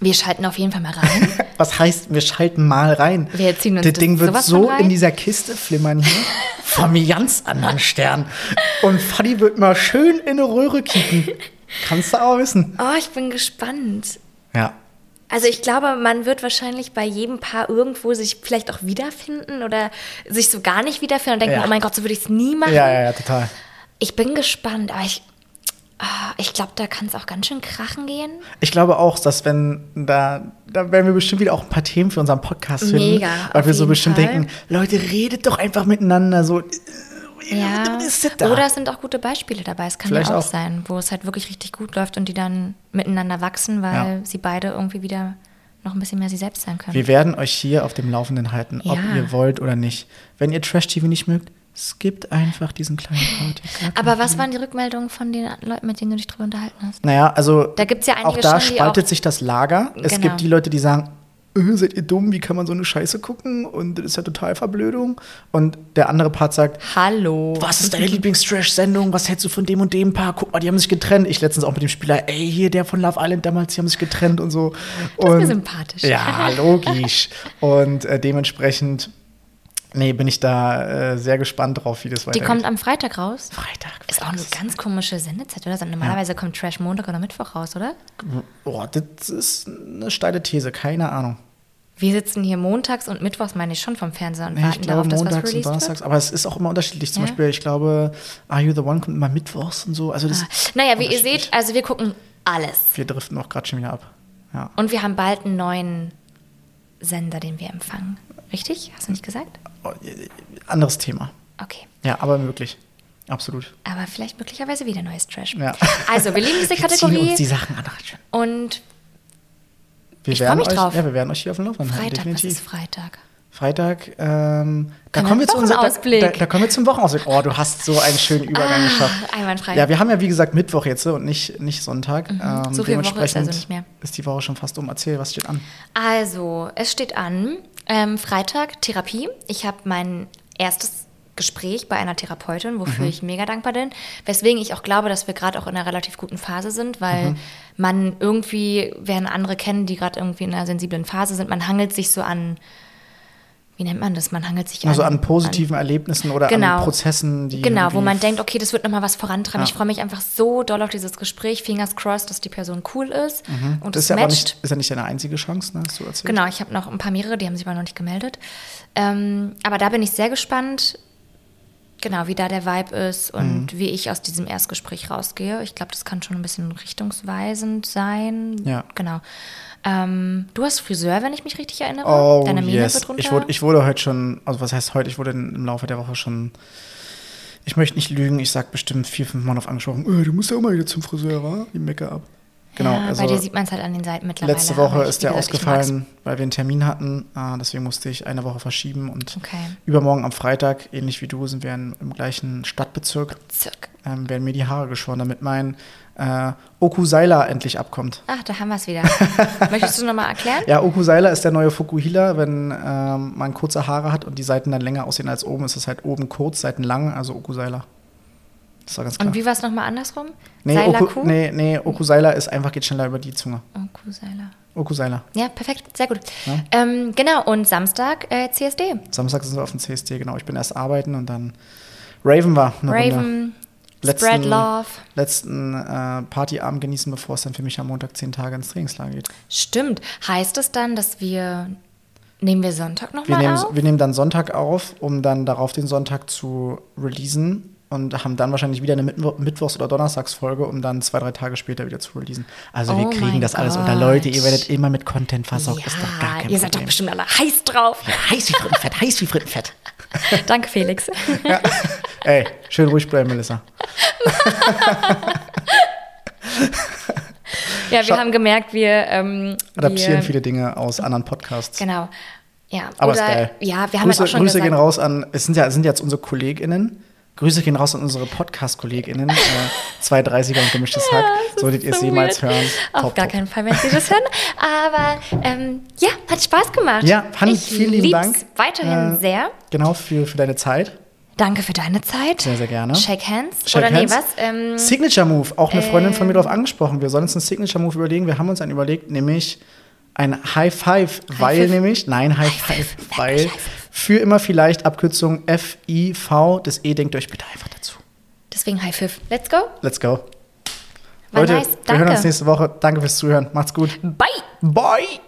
wir schalten auf jeden Fall mal rein. Was heißt, wir schalten mal rein? Wir ziehen uns Das das Ding wird so in dieser Kiste flimmern hier. vom ganz anderen Stern. Und Fadi wird mal schön in eine Röhre kicken. Kannst du auch wissen. oh, ich bin gespannt. Ja. Also ich glaube, man wird wahrscheinlich bei jedem Paar irgendwo sich vielleicht auch wiederfinden oder sich so gar nicht wiederfinden und denken, Ja. oh mein Gott, so würde ich es nie machen. Ja, ja, ja, total. Ich bin gespannt, aber ich, ah, ich glaube, da kann es auch ganz schön krachen gehen. Ich glaube auch, dass wenn da, da werden wir bestimmt wieder auch ein paar Themen für unseren Podcast finden. Mega, Weil wir so bestimmt Fall. denken, Leute, redet doch einfach miteinander. So, Ja. Oder es sind auch gute Beispiele dabei. Es kann Vielleicht ja auch, auch. sein, wo es halt wirklich richtig gut läuft und die dann miteinander wachsen, weil Ja. sie beide irgendwie wieder noch ein bisschen mehr sie selbst sein können. Wir werden euch hier auf dem Laufenden halten, ob Ja. ihr wollt oder nicht. Wenn ihr Trash-TV nicht mögt, skippt einfach diesen kleinen Part. Aber was waren die Rückmeldungen von den Leuten, mit denen du dich drüber unterhalten hast? Naja, also Da gibt's ja einige auch da schon, spaltet auch- sich das Lager. Es Genau. gibt die Leute, die sagen, äh, seid ihr dumm, wie kann man so eine Scheiße gucken? Und das ist ja total Verblödung. Und der andere Part sagt, Hallo. was ist deine Lieblings-Trash-Sendung? Was hältst du von dem und dem Paar? Guck mal, die haben sich getrennt. Ich letztens auch mit dem Spieler, ey, hier der von Love Island damals, die haben sich getrennt und so. Das ist mir und, sympathisch. Ja, logisch. und äh, dementsprechend Nee, bin ich da äh, sehr gespannt drauf, wie das Die weitergeht. kommt am Freitag raus. Freitag. Ist auch eine ganz komische Sendezeit, oder? Normalerweise kommt Trash Montag oder Mittwoch raus, oder? Boah, das ist eine steile These, keine Ahnung. Wir sitzen hier montags und mittwochs, meine ich, schon vom Fernseher und Nee, warten glaube darauf, dass was montags und released donnerstags, wird. aber es ist auch immer unterschiedlich. Zum Ja? Beispiel, ich glaube, Are You the One kommt immer mittwochs und so. Also das Ah. Naja, wie ihr seht, also wir gucken alles. Wir driften auch gerade schon wieder ab. Ja. Und wir haben bald einen neuen Sender, den wir empfangen. Richtig? Hast du nicht gesagt? Oh, äh, Anderes Thema. Okay. Ja, aber möglich. Absolut. Aber vielleicht möglicherweise wieder neues Trash. Ja. Also, wir lieben diese Wir Kategorie uns die Sachen an. Und Wir Ich freu werden mich euch, drauf. Ja, wir werden euch hier auf dem Laufenden halten, Freitag, was definitiv. ist Freitag? Freitag, ähm, da, kommen wir wir zu unserem, da, Wochenausblick? da, da kommen wir zum Wochenausblick. Oh, du hast so einen schönen Übergang geschafft. Ah, einwandfrei. Ja, wir haben ja wie gesagt Mittwoch jetzt und nicht, nicht Sonntag. Ähm, Mhm. So viel Woche ist also nicht mehr. ist die Woche schon fast um. Erzähl, was steht an? Also, es steht an, ähm, Freitag Therapie. Ich habe mein erstes Gespräch bei einer Therapeutin, wofür ich mega dankbar bin. Weswegen ich auch glaube, dass wir gerade auch in einer relativ guten Phase sind, weil man irgendwie, werden andere kennen, die gerade irgendwie in einer sensiblen Phase sind, man hangelt sich so an, wie nennt man das? Man hangelt sich Also an positiven Erlebnissen oder Genau. an Prozessen, die. Genau, wo man denkt, okay, das wird nochmal was vorantreiben. Ja. Ich freue mich einfach so doll auf dieses Gespräch. Fingers crossed, dass die Person cool ist und Mhm. Das es ist ja matcht. nicht, ist ja nicht deine einzige Chance, ne? Hast du erzählt? Genau, ich habe noch ein paar mehrere, die haben sich aber noch nicht gemeldet. Ähm, aber da bin ich sehr gespannt, genau, wie da der Vibe ist und Mhm. wie ich aus diesem Erstgespräch rausgehe. Ich glaube, das kann schon ein bisschen richtungsweisend sein. Ja. Genau. Ähm, du hast Friseur, wenn ich mich richtig erinnere. Oh, Deine Mähne yes. wird runter. Ich wurde, ich wurde heute schon, also was heißt heute? Ich wurde im Laufe der Woche schon, ich möchte nicht lügen, ich sag bestimmt vier, fünf Mal auf angesprochen, äh, du musst ja auch mal wieder zum Friseur, wa? Die Make-up. Genau, ja, also bei dir sieht man es halt an den Seiten mittlerweile. letzte Woche ich- ist der gesagt, ausgefallen, weil wir einen Termin hatten. Äh, deswegen musste ich eine Woche verschieben und Okay. übermorgen am Freitag, ähnlich wie du, sind wir in, im gleichen Stadtbezirk, Zirk. ähm, werden mir die Haare geschoren, damit mein äh, Okusaila endlich abkommt. Ach, da haben wir es wieder. Möchtest du nochmal erklären? Ja, Okusaila ist der neue Fukuhila. Wenn ähm, man kurze Haare hat und die Seiten dann länger aussehen als oben, ist es halt oben kurz, Seiten lang, also Okusaila. Das war ganz klar. Und wie war es nochmal andersrum? nee, Seilaku? Oku, nee, nee, Okusaila ist einfach, geht schneller über die Zunge. Kuhseiler. Okusaila. Ja, perfekt, sehr gut. Ja. Ähm, genau, und Samstag äh, CSD. Samstag sind wir auf dem CSD, genau. Ich bin erst arbeiten und dann Raven war eine Runde. Letzten- Spread Love. Letzten äh, Partyabend genießen, bevor es dann für mich am Montag zehn Tage ins Trainingslager geht. Stimmt. Heißt es dann, dass wir. Nehmen wir Sonntag Wir nochmal nehmen, auf? wir nehmen dann Sonntag auf, um dann darauf den Sonntag zu releasen und haben dann wahrscheinlich wieder eine Mittwo Mittwochs- oder Donnerstagsfolge, um dann zwei, drei Tage später wieder zu releasen. Also wir Oh kriegen mein das alles unter Gott. Leute. Ihr werdet immer mit Content versorgt. ja, ist doch gar kein ihr seid doch Problem. bestimmt alle heiß drauf. heiß wie Frittenfett, heiß wie Frittenfett. Danke, Felix. Ja. Ey, schön ruhig bleiben, Melissa. ja, wir Schau- haben gemerkt, wir. Ähm, Adaptieren wir, viele Dinge aus anderen Podcasts. Genau. Ja, Aber oder, ist geil. Ja, wir haben Grüße, halt auch schon Grüße gesagt, gehen raus an, es sind ja sind jetzt unsere KollegInnen. Grüße gehen raus an unsere Podcast-KollegInnen. äh, 230er und gemischtes Hack. das Solltet ihr es so jemals weird. hören. Auf top, gar top. keinen Fall, wenn Sie das hören. Aber ähm, ja, hat Spaß gemacht. Ja, Hanni, ich vielen lieben Dank. weiterhin Äh, sehr. Genau, für, für deine Zeit. Danke für deine Zeit. Sehr, sehr gerne. Shake hands. Shake Oder hands. nee, was? Ähm, Signature Move, auch eine Freundin von mir ähm, darauf angesprochen. Wir sollen uns einen Signature Move überlegen. Wir haben uns einen überlegt, nämlich ein High Five, weil Five? nämlich, nein, High, Five, weil für immer vielleicht Abkürzung F-I-V, das E denkt euch bitte einfach dazu. deswegen High Five. Let's go. Let's go. War Leute, nice. wir hören uns nächste Woche. Danke fürs Zuhören. Macht's gut. Bye. Bye.